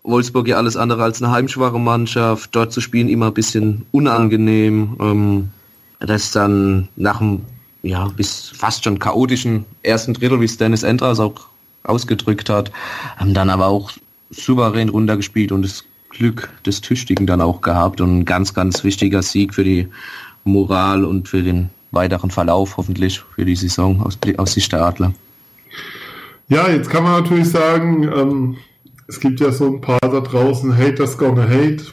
[SPEAKER 4] Wolfsburg ja alles andere als eine heimschwache Mannschaft. Dort zu spielen immer ein bisschen unangenehm. Ähm, das dann nach dem ja, bis fast schon chaotischen ersten Drittel, wie Dennis Endras auch ausgedrückt hat, haben dann aber auch souverän runtergespielt und das Glück des Tüchtigen dann auch gehabt und ein ganz, ganz wichtiger Sieg für die Moral und für den weiteren Verlauf hoffentlich für die Saison aus, aus Sicht der Adler.
[SPEAKER 2] Ja, jetzt kann man natürlich sagen, ähm, es gibt ja so ein paar da draußen, Haters gonna hate.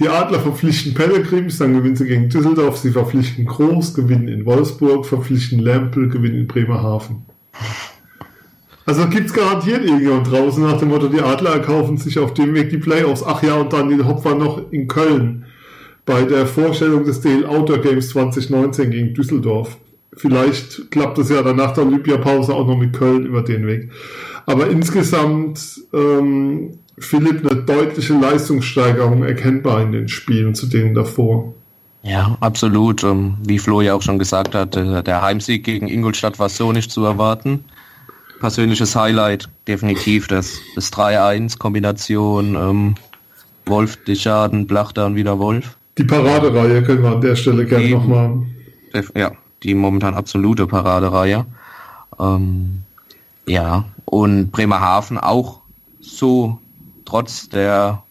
[SPEAKER 2] Die Adler verpflichten Pellegrims, dann gewinnen sie gegen Düsseldorf, sie verpflichten Groß, gewinnen in Wolfsburg, verpflichten Lempel, gewinnen in Bremerhaven. Also gibt es garantiert irgendjemand draußen nach dem Motto, die Adler erkaufen sich auf dem Weg die Playoffs. Ach ja, und dann die Hopfer noch in Köln bei der Vorstellung des DL Outdoor Games 2019 gegen Düsseldorf. Vielleicht klappt es ja dann nach der Olympiapause auch noch mit Köln über den Weg. Aber insgesamt, ähm, Philipp, eine deutliche Leistungssteigerung erkennbar in den Spielen zu denen davor.
[SPEAKER 4] Ja, absolut. Ähm, wie Flo ja auch schon gesagt hat, der Heimsieg gegen Ingolstadt war so nicht zu erwarten persönliches Highlight, definitiv das, das 3-1-Kombination ähm, Wolf, Deschaden, Blachter und wieder Wolf.
[SPEAKER 2] Die Paradereihe können wir an der Stelle gerne nochmal.
[SPEAKER 4] Ja, die momentan absolute Paradereihe. Ähm, ja, und Bremerhaven auch so trotz der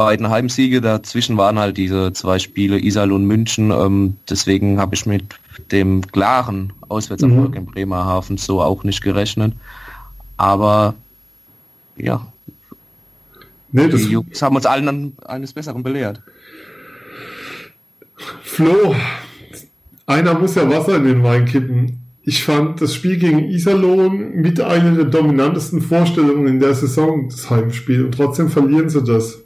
[SPEAKER 4] beiden Heimsiege. Dazwischen waren halt diese zwei Spiele Isal und München. Ähm, deswegen habe ich mit dem klaren Auswärtserfolg mhm. in Bremerhaven so auch nicht gerechnet. Aber ja, nee, die Jungs haben uns allen eines Besseren belehrt.
[SPEAKER 2] Flo, einer muss ja Wasser in den Wein kippen. Ich fand das Spiel gegen Iserlohn mit einer der dominantesten Vorstellungen in der Saison, das Heimspiel. Und trotzdem verlieren sie das.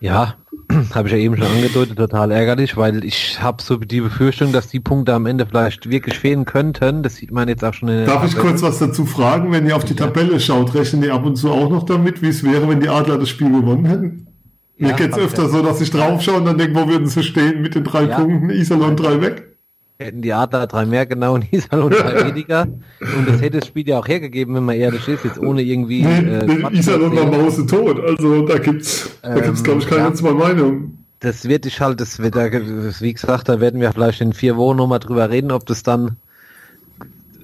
[SPEAKER 3] Ja, habe ich ja eben schon angedeutet, total ärgerlich, weil ich habe so die Befürchtung, dass die Punkte am Ende vielleicht wirklich fehlen könnten. Das sieht man jetzt auch schon in
[SPEAKER 2] der Darf Tabelle. ich kurz was dazu fragen? Wenn ihr auf die Tabelle schaut, rechnen die ab und zu auch noch damit, wie es wäre, wenn die Adler das Spiel gewonnen hätten? Mir ja, geht's öfter ja. so, dass ich draufschaue und dann denke, wo würden sie stehen mit den drei. Punkten, Iserlohn drei weg?
[SPEAKER 3] Hätten die Adler drei mehr genau und Iserlohn drei weniger. Und das hätte das Spiel ja auch hergegeben, wenn man ehrlich ist, jetzt ohne irgendwie.
[SPEAKER 2] Äh, Iserlohn war Mause tot. Also da gibt's, da ähm, gibt's glaube ich keine ja, zwei Meinungen.
[SPEAKER 3] Das wird ich halt, das wird, wie gesagt, da werden wir vielleicht in vier Wochen nochmal drüber reden, ob das dann,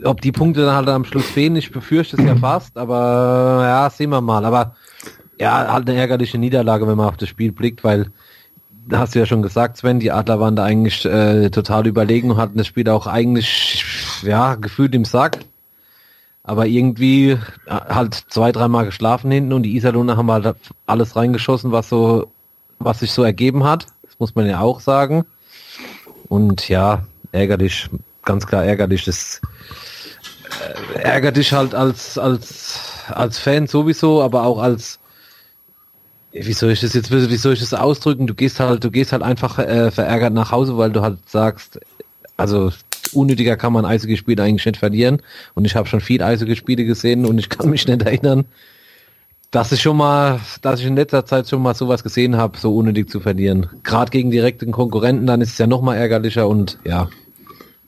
[SPEAKER 3] ob die Punkte dann halt am Schluss fehlen. Ich befürchte es ja fast, aber ja, sehen wir mal. Aber ja, halt eine ärgerliche Niederlage, wenn man auf das Spiel blickt, weil hast du ja schon gesagt, Sven, die Adler waren da eigentlich äh, total überlegen und hatten das Spiel auch eigentlich, ja, gefühlt im Sack. Aber irgendwie äh, halt zwei, dreimal geschlafen hinten und die Iserlohner haben halt alles reingeschossen, was so, was sich so ergeben hat. Das muss man ja auch sagen. Und ja, ärgerlich, ganz klar ärgerlich. Das äh, ärgert dich halt als, als, als Fan sowieso, aber auch als wie soll ich das jetzt, wie soll ich das ausdrücken? Du gehst halt, du gehst halt einfach äh, verärgert nach Hause, weil du halt sagst, also unnötiger kann man Eishockeyspiele eigentlich nicht verlieren. Und ich habe schon viel Eishockeyspiele gesehen und ich kann mich nicht erinnern, dass ich schon mal, dass ich in letzter Zeit schon mal sowas gesehen habe, so unnötig zu verlieren. Gerade gegen direkten Konkurrenten, dann ist es ja noch mal ärgerlicher und ja.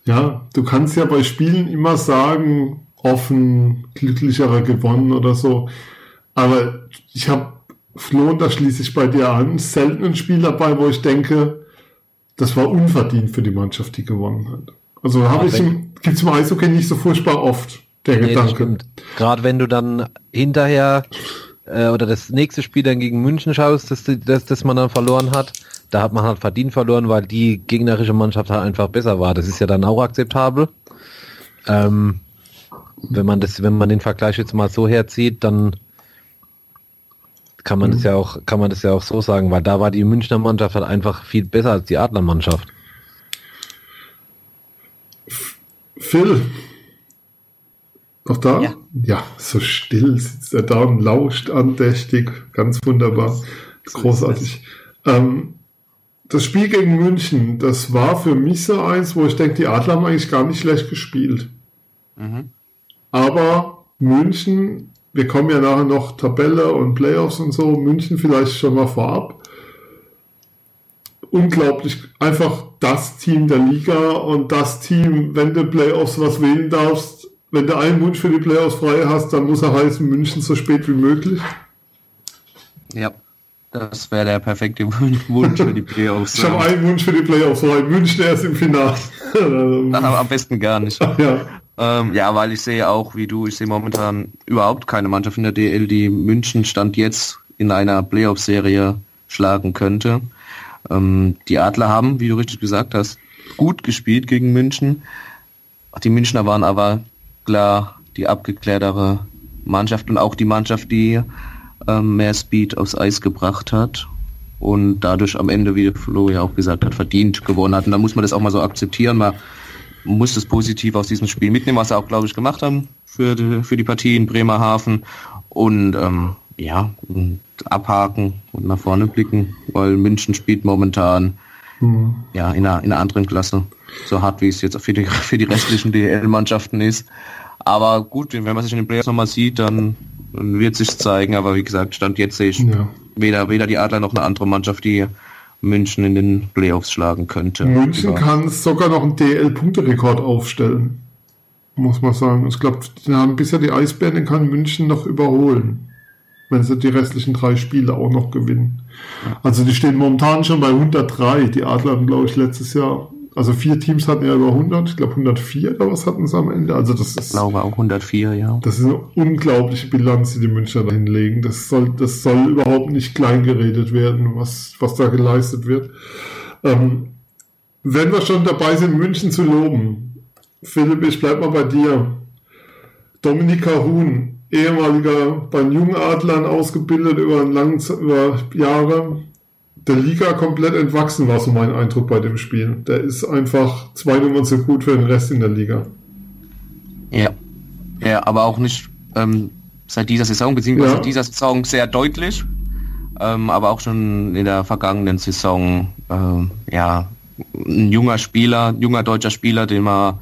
[SPEAKER 2] Ja, du kannst ja bei Spielen immer sagen, offen, glücklicherer gewonnen oder so. Aber ich habe Flo, da schließe ich bei dir an, selten ein Spiel dabei, wo ich denke, das war unverdient für die Mannschaft, die gewonnen hat. Also habe ich im, gibt's im Eishockey nicht so furchtbar oft, der nee, Gedanke.
[SPEAKER 3] Gerade wenn du dann hinterher äh, oder das nächste Spiel dann gegen München schaust, das, das, das man dann verloren hat, da hat man halt verdient verloren, weil die gegnerische Mannschaft halt einfach besser war. Das ist ja dann auch akzeptabel. Ähm, wenn man das, wenn man den Vergleich jetzt mal so herzieht, dann kann man das ja auch, kann man das ja auch so sagen, weil da war die Münchner Mannschaft halt einfach viel besser als die Adlermannschaft.
[SPEAKER 2] Phil. Noch da?
[SPEAKER 4] Ja.
[SPEAKER 2] ja, so still sitzt er da und lauscht andächtig. Ganz wunderbar. Großartig. Ähm, das Spiel gegen München, das war für mich so eins, wo ich denke, die Adler haben eigentlich gar nicht schlecht gespielt.
[SPEAKER 4] Mhm.
[SPEAKER 2] Aber München, wir kommen ja nachher noch Tabelle und Playoffs und so, München vielleicht schon mal vorab. Unglaublich, einfach das Team der Liga und das Team, wenn du Playoffs was wählen darfst, wenn du einen Wunsch für die Playoffs frei hast, dann muss er heißen München so spät wie möglich.
[SPEAKER 4] Ja, das wäre der perfekte Wunsch für die Playoffs.
[SPEAKER 2] Ich habe einen Wunsch für die Playoffs frei, München erst im Finale.
[SPEAKER 4] Dann aber am besten gar nicht.
[SPEAKER 2] ja.
[SPEAKER 4] Ähm, ja, weil ich sehe auch, wie du, ich sehe momentan überhaupt keine Mannschaft in der DL, die München Stand jetzt in einer Playoff-Serie schlagen könnte. Ähm, die Adler haben, wie du richtig gesagt hast, gut gespielt gegen München. Die Münchner waren aber klar die abgeklärtere Mannschaft und auch die Mannschaft, die ähm, mehr Speed aufs Eis gebracht hat und dadurch am Ende, wie Flo ja auch gesagt hat, verdient gewonnen hat. Und da muss man das auch mal so akzeptieren. Man muss das positiv aus diesem Spiel mitnehmen, was sie auch, glaube ich, gemacht haben für die, für die Partie in Bremerhaven. Und ähm, ja, und abhaken und nach vorne blicken, weil München spielt momentan
[SPEAKER 2] Hm.
[SPEAKER 4] ja in einer, in einer anderen Klasse. So hart wie es jetzt für die, für die restlichen DL-Mannschaften ist. Aber gut, wenn man sich in den Playoffs nochmal sieht, dann, dann wird sich zeigen. Aber wie gesagt, Stand jetzt sehe ich
[SPEAKER 2] Ja.
[SPEAKER 4] weder, weder die Adler noch eine andere Mannschaft, die München in den Playoffs schlagen könnte.
[SPEAKER 2] München
[SPEAKER 4] Über-
[SPEAKER 2] kann sogar noch einen DL-Punkterekord aufstellen. Muss man sagen. Ich glaube, den haben bisher die Eisbären, den kann München noch überholen. Wenn sie die restlichen drei Spiele auch noch gewinnen. Also die stehen momentan schon bei 103. Die Adler hatten, glaube ich, letztes Jahr, also vier Teams hatten ja über 100. Ich glaube 104 oder was hatten sie am Ende. Also das
[SPEAKER 4] Ich
[SPEAKER 2] ist,
[SPEAKER 4] glaube auch 104, ja.
[SPEAKER 2] das ist eine unglaubliche Bilanz, die die Münchner da hinlegen. Das soll, das soll überhaupt nicht kleingeredet werden, was, was da geleistet wird. Ähm, wenn wir schon dabei sind, München zu loben, Philipp, ich bleib mal bei dir. Dominika Huhn, ehemaliger bei den Jungadlern ausgebildet über, einen langen, über Jahre, der Liga komplett entwachsen war so mein Eindruck bei dem Spiel. Der ist einfach zwei Nummern zu gut für den Rest in der Liga.
[SPEAKER 4] Ja. Ja, aber auch nicht ähm, seit dieser Saison, beziehungsweise
[SPEAKER 2] Ja.
[SPEAKER 4] seit dieser Saison sehr deutlich. Ähm, aber auch schon in der vergangenen Saison, ähm, ja, ein junger Spieler, ein junger deutscher Spieler, den man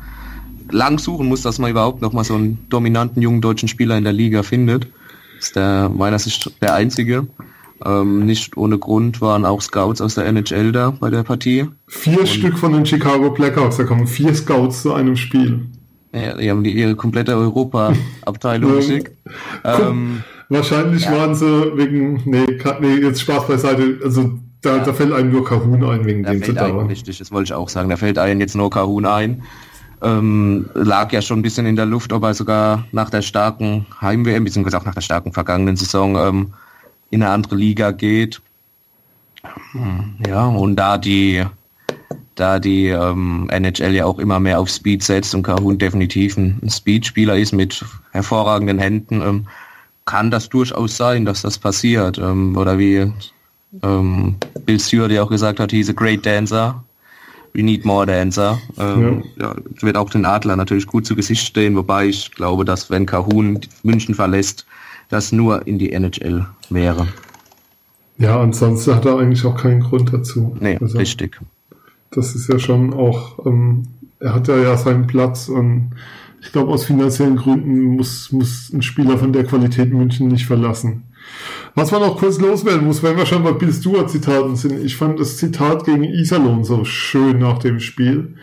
[SPEAKER 4] lang suchen muss, dass man überhaupt noch mal so einen dominanten jungen deutschen Spieler in der Liga findet. Ist der meiner Sicht der einzige. Ähm, nicht ohne Grund waren auch Scouts aus der NHL da bei der Partie.
[SPEAKER 2] Vier Stück von den Chicago Blackhawks, da kommen vier Scouts zu einem Spiel.
[SPEAKER 4] Ja, die haben die ihre komplette Europa-Abteilung geschickt. Ähm,
[SPEAKER 2] Wahrscheinlich
[SPEAKER 4] Ja.
[SPEAKER 2] waren sie wegen, nee, nee, jetzt Spaß beiseite, also da,
[SPEAKER 4] Ja.
[SPEAKER 2] da fällt einem nur Kahun ein, wegen
[SPEAKER 4] Da
[SPEAKER 2] dem
[SPEAKER 4] fällt einem richtig, das wollte ich auch sagen. Da fällt einem jetzt nur Kahun ein. Ähm, lag ja schon ein bisschen in der Luft, ob er sogar nach der starken Heim-WM, beziehungsweise auch nach der starken vergangenen Saison ähm, in eine andere Liga geht. Ja, und da die, da die ähm, NHL ja auch immer mehr auf Speed setzt und Kahun definitiv ein, Speedspieler ist mit hervorragenden Händen, ähm, kann das durchaus sein, dass das passiert. Ähm, oder wie ähm, Bill Stewart ja auch gesagt hat, he's a great dancer. We need more dancer. Ähm, ja. wird auch den Adler natürlich gut zu Gesicht stehen, wobei ich glaube, dass wenn Kahun München verlässt, das nur in die NHL wäre.
[SPEAKER 2] Ja, ansonsten hat er eigentlich auch keinen Grund dazu.
[SPEAKER 4] Nee,
[SPEAKER 2] Also,
[SPEAKER 4] richtig.
[SPEAKER 2] Das ist ja schon auch, ähm, er hat ja, ja seinen Platz und ich glaube, aus finanziellen Gründen muss, muss ein Spieler von der Qualität München nicht verlassen. Was man noch kurz loswerden muss, wenn wir schon bei Bill Stewart Zitaten sind, ich fand das Zitat gegen Iserlohn so schön nach dem Spiel.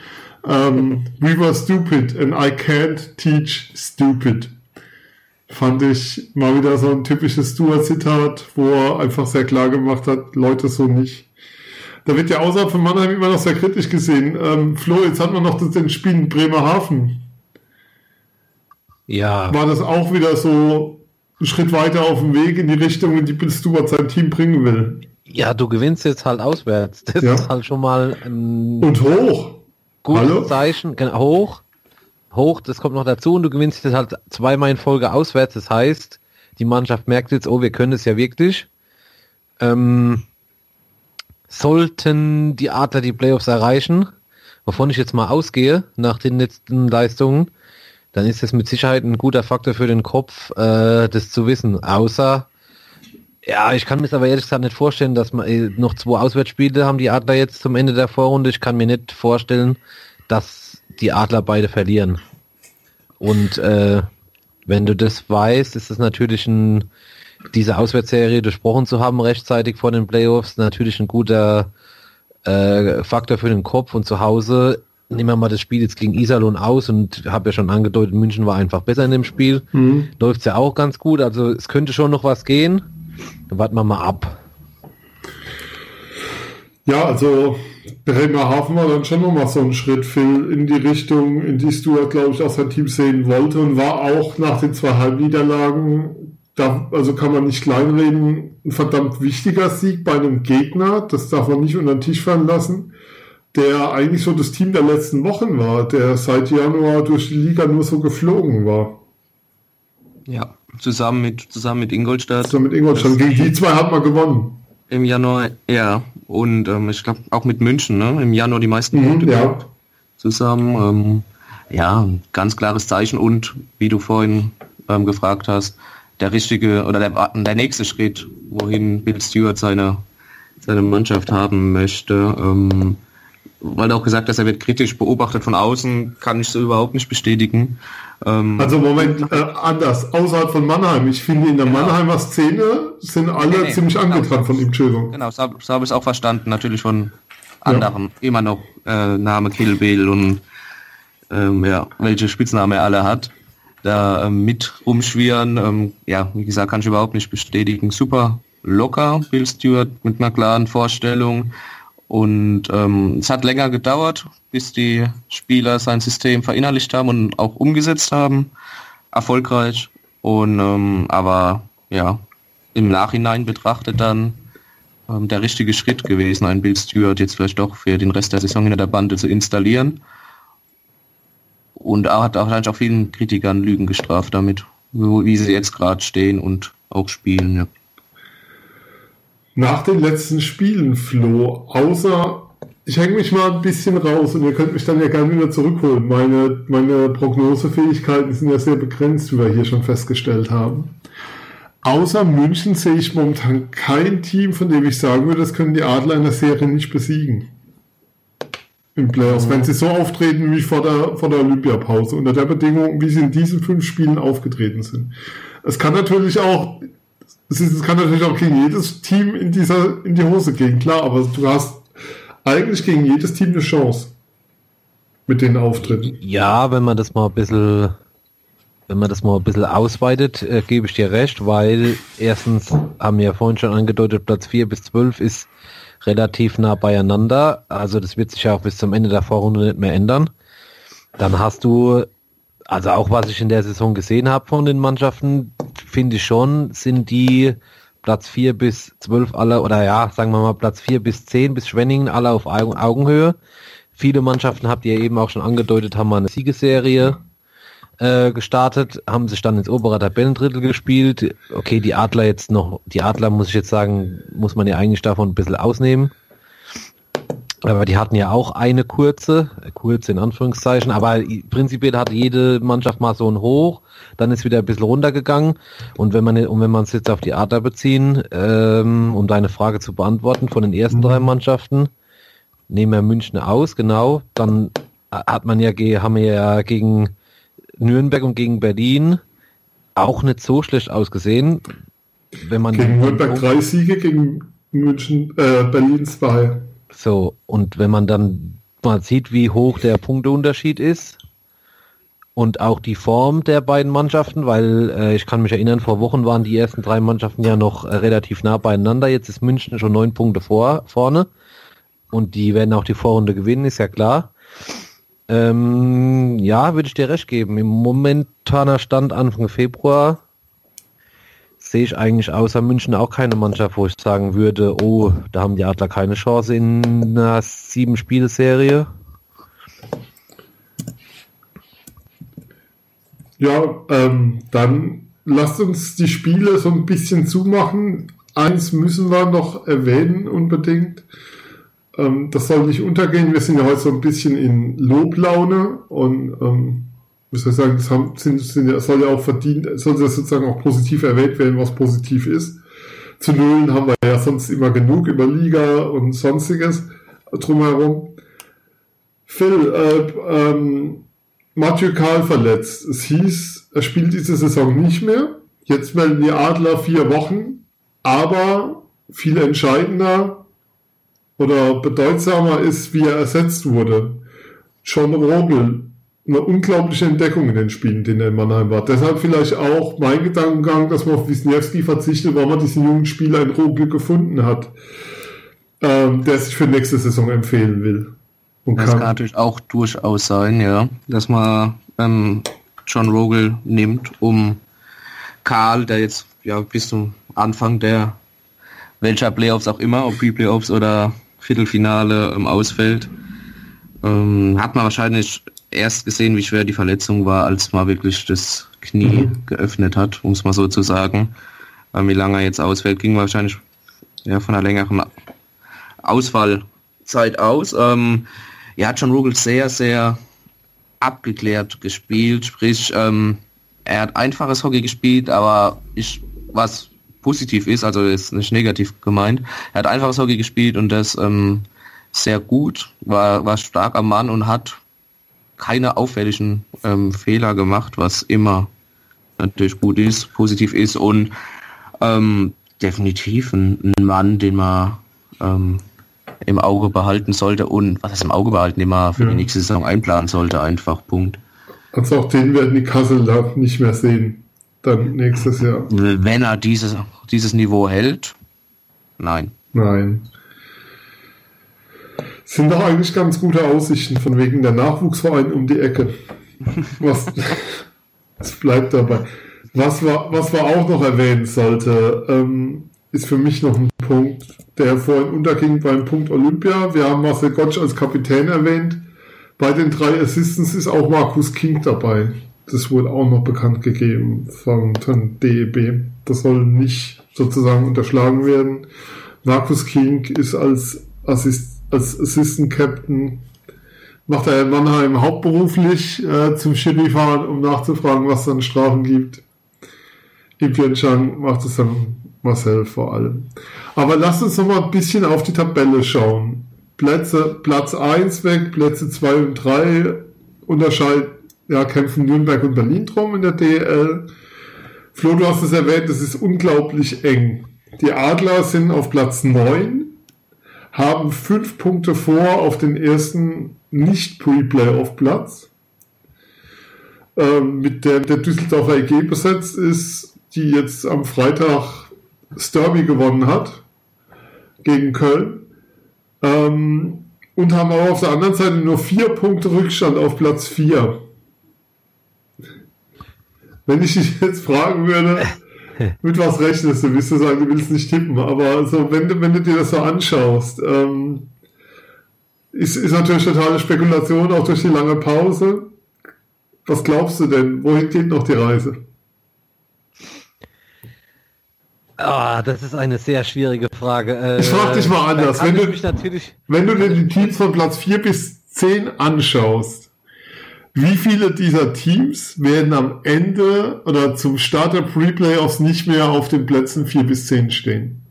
[SPEAKER 2] Ähm, We were stupid and I can't teach stupid. Fand ich mal wieder so ein typisches Stewart-Zitat, wo er einfach sehr klar gemacht hat, Leute so nicht. Da wird ja außerhalb von Mannheim immer noch sehr kritisch gesehen. Ähm, Flo, jetzt hat man noch das, den Spiel in Bremerhaven.
[SPEAKER 3] Ja,
[SPEAKER 2] War das auch wieder so ein Schritt weiter auf dem Weg in die Richtung, in die Bill Stewart sein Team bringen will?
[SPEAKER 3] ja, du gewinnst jetzt halt auswärts. Das
[SPEAKER 2] Ja.
[SPEAKER 3] ist halt schon mal ein
[SPEAKER 2] Und hoch.
[SPEAKER 3] gutes
[SPEAKER 2] Hallo?
[SPEAKER 3] Zeichen. Genau, Hoch, hoch, das kommt noch dazu und du gewinnst jetzt halt zweimal in Folge auswärts. Das heißt, die Mannschaft merkt jetzt, oh, wir können es ja wirklich. Ähm, sollten die Adler die Playoffs erreichen, wovon ich jetzt mal ausgehe nach den letzten Leistungen, dann ist es mit Sicherheit ein guter Faktor für den Kopf, äh, das zu wissen. Außer, ja, ich kann mir aber ehrlich gesagt nicht vorstellen, dass man äh, noch zwei Auswärtsspiele haben die Adler jetzt zum Ende der Vorrunde. Ich kann mir nicht vorstellen, dass die Adler beide verlieren. Und äh, wenn du das weißt, ist es natürlich ein, diese Auswärtsserie durchbrochen zu haben rechtzeitig vor den Playoffs, natürlich ein guter äh, Faktor für den Kopf und zu Hause nehmen wir mal das Spiel jetzt gegen Iserlohn aus und habe ja schon angedeutet, München war einfach besser in dem Spiel. Mhm. Läuft es ja auch ganz gut, also es könnte schon noch was gehen. Dann warten wir mal ab.
[SPEAKER 2] Ja, also Bremerhaven war dann schon nochmal so ein Schritt, Phil, in die Richtung, in die Stuart, glaube ich, auch sein Team sehen wollte und war auch nach den zwei Halbniederlagen, da, also kann man nicht kleinreden, ein verdammt wichtiger Sieg bei einem Gegner, das darf man nicht unter den Tisch fallen lassen, der eigentlich so das Team der letzten Wochen war, der seit Januar durch die Liga nur so geflogen war.
[SPEAKER 4] Ja, zusammen mit, zusammen mit Ingolstadt.
[SPEAKER 2] Zusammen mit Ingolstadt. Gegen die zwei hat man gewonnen.
[SPEAKER 4] Im Januar, ja. Und ähm, ich glaube auch mit München, ne? Im Januar die meisten
[SPEAKER 2] mhm,
[SPEAKER 4] Punkte
[SPEAKER 2] ja.
[SPEAKER 4] zusammen. Ähm, ja, ganz klares Zeichen und wie du vorhin ähm, gefragt hast, der richtige oder der, der nächste Schritt, wohin Bill Stewart seine, seine Mannschaft haben möchte. Ähm, weil du auch gesagt hast, er wird kritisch beobachtet von außen, kann ich so überhaupt nicht bestätigen.
[SPEAKER 2] Ähm, also Moment, äh, anders, außerhalb von Mannheim. Ich finde, in der genau. Mannheimer Szene sind alle nee, nee, ziemlich genau, angetan von ihm, Entschuldigung.
[SPEAKER 4] Genau, so, so habe ich es auch verstanden, natürlich von anderen. Ja. Immer noch äh, Name Kill Bill und ähm, ja, welche Spitzname er alle hat. Da ähm, mit rumschwirren, ähm, ja, wie gesagt, kann ich überhaupt nicht bestätigen. Super locker, Bill Stewart mit einer klaren Vorstellung und ähm, es hat länger gedauert, bis die Spieler sein System verinnerlicht haben und auch umgesetzt haben. Erfolgreich. Und ähm, aber ja, im Nachhinein betrachtet dann ähm, der richtige Schritt gewesen, ein Bill Stewart jetzt vielleicht doch für den Rest der Saison hinter der Bande zu installieren. Und er hat auch, auch vielen Kritikern Lügen gestraft damit, wie sie jetzt gerade stehen und auch spielen. Ja
[SPEAKER 2] nach den letzten Spielen, Flo, außer ich hänge mich mal ein bisschen raus und ihr könnt mich dann ja gerne wieder zurückholen. Meine, meine Prognosefähigkeiten sind ja sehr begrenzt, wie wir hier schon festgestellt haben. Außer München sehe ich momentan kein Team, von dem ich sagen würde, das können die Adler in der Serie nicht besiegen. Im Playoffs, wenn sie so auftreten wie vor der, vor der Olympiapause, unter der Bedingung, wie sie in diesen fünf Spielen aufgetreten sind. Es kann natürlich auch es, kann natürlich auch gegen jedes Team in dieser in die Hose gehen, klar, aber du hast eigentlich gegen jedes Team eine Chance mit den Auftritten.
[SPEAKER 3] Ja, wenn man das mal ein bisschen wenn man das mal ein bisschen ausweitet, äh, gebe ich dir recht, weil erstens haben wir ja vorhin schon angedeutet, Platz 4 bis 12 ist relativ nah beieinander. Also das wird sich ja auch bis zum Ende der Vorrunde nicht mehr ändern. Dann hast du also auch was ich in der Saison gesehen habe von den Mannschaften, finde ich schon, sind die Platz 4 bis 12 alle, oder ja, sagen wir mal Platz 4 bis 10 bis Schwenningen alle auf Augenhöhe. Viele Mannschaften habt ihr eben auch schon angedeutet, haben mal eine Siegesserie äh, gestartet, haben sich dann ins obere Tabellendrittel gespielt. Okay, die Adler jetzt noch, die Adler muss ich jetzt sagen, muss man ja eigentlich davon ein bisschen ausnehmen. Aber die hatten ja auch eine kurze, kurze in Anführungszeichen, aber prinzipiell hat jede Mannschaft mal so ein Hoch, dann ist wieder ein bisschen runtergegangen. Und wenn man und wenn man es jetzt auf die Adler beziehen, ähm, um deine Frage zu beantworten, von den ersten mhm. drei Mannschaften, nehmen wir München aus, genau, dann hat man ja haben wir ja gegen Nürnberg und gegen Berlin auch nicht so schlecht ausgesehen. Wenn man
[SPEAKER 2] gegen Nürnberg drei Siege, gegen München, äh, Berlin zwei.
[SPEAKER 3] So, und wenn man dann mal sieht, wie hoch der Punkteunterschied ist und auch die Form der beiden Mannschaften, weil äh, ich kann mich erinnern, vor Wochen waren die ersten drei Mannschaften ja noch äh, relativ nah beieinander. Jetzt ist München schon neun Punkte vor, vorne und die werden auch die Vorrunde gewinnen, ist ja klar. Ähm, ja, würde ich dir recht geben. Im momentaner Stand Anfang Februar sehe ich eigentlich außer München auch keine Mannschaft, wo ich sagen würde, oh, da haben die Adler keine Chance in einer sieben Spielserie.
[SPEAKER 2] Ja, ähm, dann lasst uns die Spiele so ein bisschen zumachen. eins müssen wir noch erwähnen unbedingt. Ähm, das soll nicht untergehen. Wir sind ja heute so ein bisschen in Loblaune und ähm, soll ich sagen, das haben, sind, sind, soll ja auch verdient, soll ja sozusagen auch positiv erwähnt werden, was positiv ist. Zu Nullen haben wir ja sonst immer genug über Liga und sonstiges drumherum. Phil, äh, ähm, Mathieu Karl verletzt. Es hieß, er spielt diese Saison nicht mehr. Jetzt melden die Adler vier Wochen, aber viel entscheidender oder bedeutsamer ist, wie er ersetzt wurde. John Rogel, eine unglaubliche Entdeckung in den Spielen, den er in Mannheim war. Deshalb vielleicht auch mein Gedankengang, dass man auf Wisniewski verzichtet, weil man diesen jungen Spieler in Rogel gefunden hat, ähm, der sich für nächste Saison empfehlen will.
[SPEAKER 4] Und das kann natürlich auch durchaus sein, ja, dass man ähm, John Rogel nimmt, um Karl, der jetzt ja bis zum Anfang der welcher Playoffs auch immer, ob Pre-Playoffs oder Viertelfinale ähm, ausfällt, ähm, hat man wahrscheinlich erst gesehen, wie schwer die Verletzung war, als man wirklich das Knie mhm. geöffnet hat, um es mal so zu sagen. Ähm, wie lange er jetzt ausfällt, ging wahrscheinlich ja, von einer längeren Ausfallzeit aus. Ähm, ja, hat John Rugel sehr, sehr abgeklärt gespielt, sprich, ähm, er hat einfaches Hockey gespielt, aber ich, was positiv ist, also ist nicht negativ gemeint, er hat einfaches Hockey gespielt und das ähm, sehr gut, war, war stark am Mann und hat keine auffälligen ähm, Fehler gemacht, was immer natürlich gut ist, positiv ist und ähm, definitiv ein, ein Mann, den man ähm, im Auge behalten sollte und was heißt im Auge behalten, den man für ja. die nächste Saison einplanen sollte, einfach Punkt.
[SPEAKER 2] Also auch den werden die Kassel nicht mehr sehen, dann nächstes Jahr.
[SPEAKER 4] Wenn er dieses, dieses Niveau hält, nein.
[SPEAKER 2] Nein. Sind doch eigentlich ganz gute Aussichten von wegen der Nachwuchsverein um die Ecke. Was, es bleibt dabei. Was war, was war auch noch erwähnen sollte, ähm, ist für mich noch ein Punkt, der vorhin unterging beim Punkt Olympia. Wir haben Marcel Gottsch als Kapitän erwähnt. Bei den drei Assistants ist auch Markus King dabei. Das wurde auch noch bekannt gegeben von, von DEB. Das soll nicht sozusagen unterschlagen werden. Markus King ist als, Assist, als Assistant Captain, macht er in Mannheim hauptberuflich äh, zum Schiri fahren, um nachzufragen, was es an Strafen gibt. Ipien Chang macht es dann Marcel vor allem. Aber lass uns noch mal ein bisschen auf die Tabelle schauen. Plätze, Platz 1 weg, Plätze 2 und 3 unterscheiden, ja, kämpfen Nürnberg und Berlin drum in der DL. Flo, du hast es erwähnt, es ist unglaublich eng. Die Adler sind auf Platz 9, haben fünf Punkte vor auf den ersten Nicht-Pre-Playoff-Platz. Ähm, mit der der Düsseldorfer EG besetzt ist, die jetzt am Freitag Sturby gewonnen hat gegen Köln. Ähm, und haben aber auf der anderen Seite nur vier Punkte Rückstand auf Platz 4. Wenn ich dich jetzt fragen würde, mit was rechnest du, wirst du sagen, du willst nicht tippen, aber also wenn, du, wenn du dir das so anschaust, ähm, ist, ist natürlich totale Spekulation, auch durch die lange Pause. Was glaubst du denn? Wohin geht noch die Reise?
[SPEAKER 3] Ah, das ist eine sehr schwierige Frage.
[SPEAKER 2] Äh, ich frage dich mal anders. Wenn du, wenn du dir die Teams von Platz 4 bis 10 anschaust, wie viele dieser Teams werden am Ende oder zum Start der Pre-Playoffs nicht mehr auf den Plätzen 4 bis 10 stehen?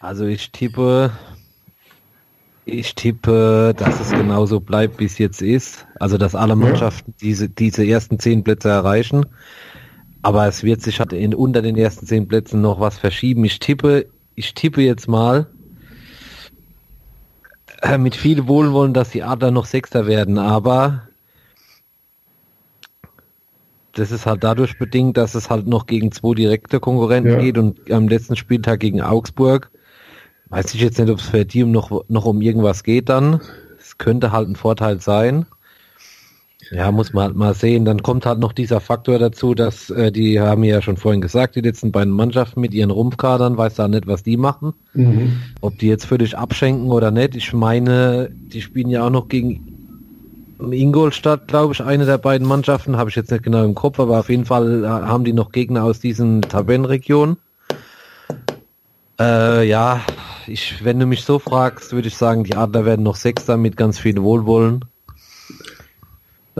[SPEAKER 3] Also ich tippe, ich tippe, dass es genauso bleibt, wie es jetzt ist. Also dass alle Mannschaften ja. diese, diese ersten 10 Plätze erreichen. Aber es wird sich halt in, unter den ersten zehn Plätzen noch was verschieben. Ich tippe, ich tippe jetzt mal äh, mit viel Wohlwollen, dass die Adler noch Sechster werden, aber das ist halt dadurch bedingt, dass es halt noch gegen zwei direkte Konkurrenten ja. geht und am letzten Spieltag gegen Augsburg. Weiß ich jetzt nicht, ob es für die noch, noch um irgendwas geht dann. Es könnte halt ein Vorteil sein. Ja, muss man halt mal sehen. Dann kommt halt noch dieser Faktor dazu, dass äh, die haben ja schon vorhin gesagt, die letzten beiden Mannschaften mit ihren Rumpfkadern, weiß da nicht, was die machen. Mhm. Ob die jetzt völlig abschenken oder nicht. Ich meine, die spielen ja auch noch gegen Ingolstadt, glaube ich, eine der beiden Mannschaften, habe ich jetzt nicht genau im Kopf, aber auf jeden Fall äh, haben die noch Gegner aus diesen Tabellenregionen. Äh, ja, ich, wenn du mich so fragst, würde ich sagen, die Adler werden noch Sechster mit ganz viel Wohlwollen.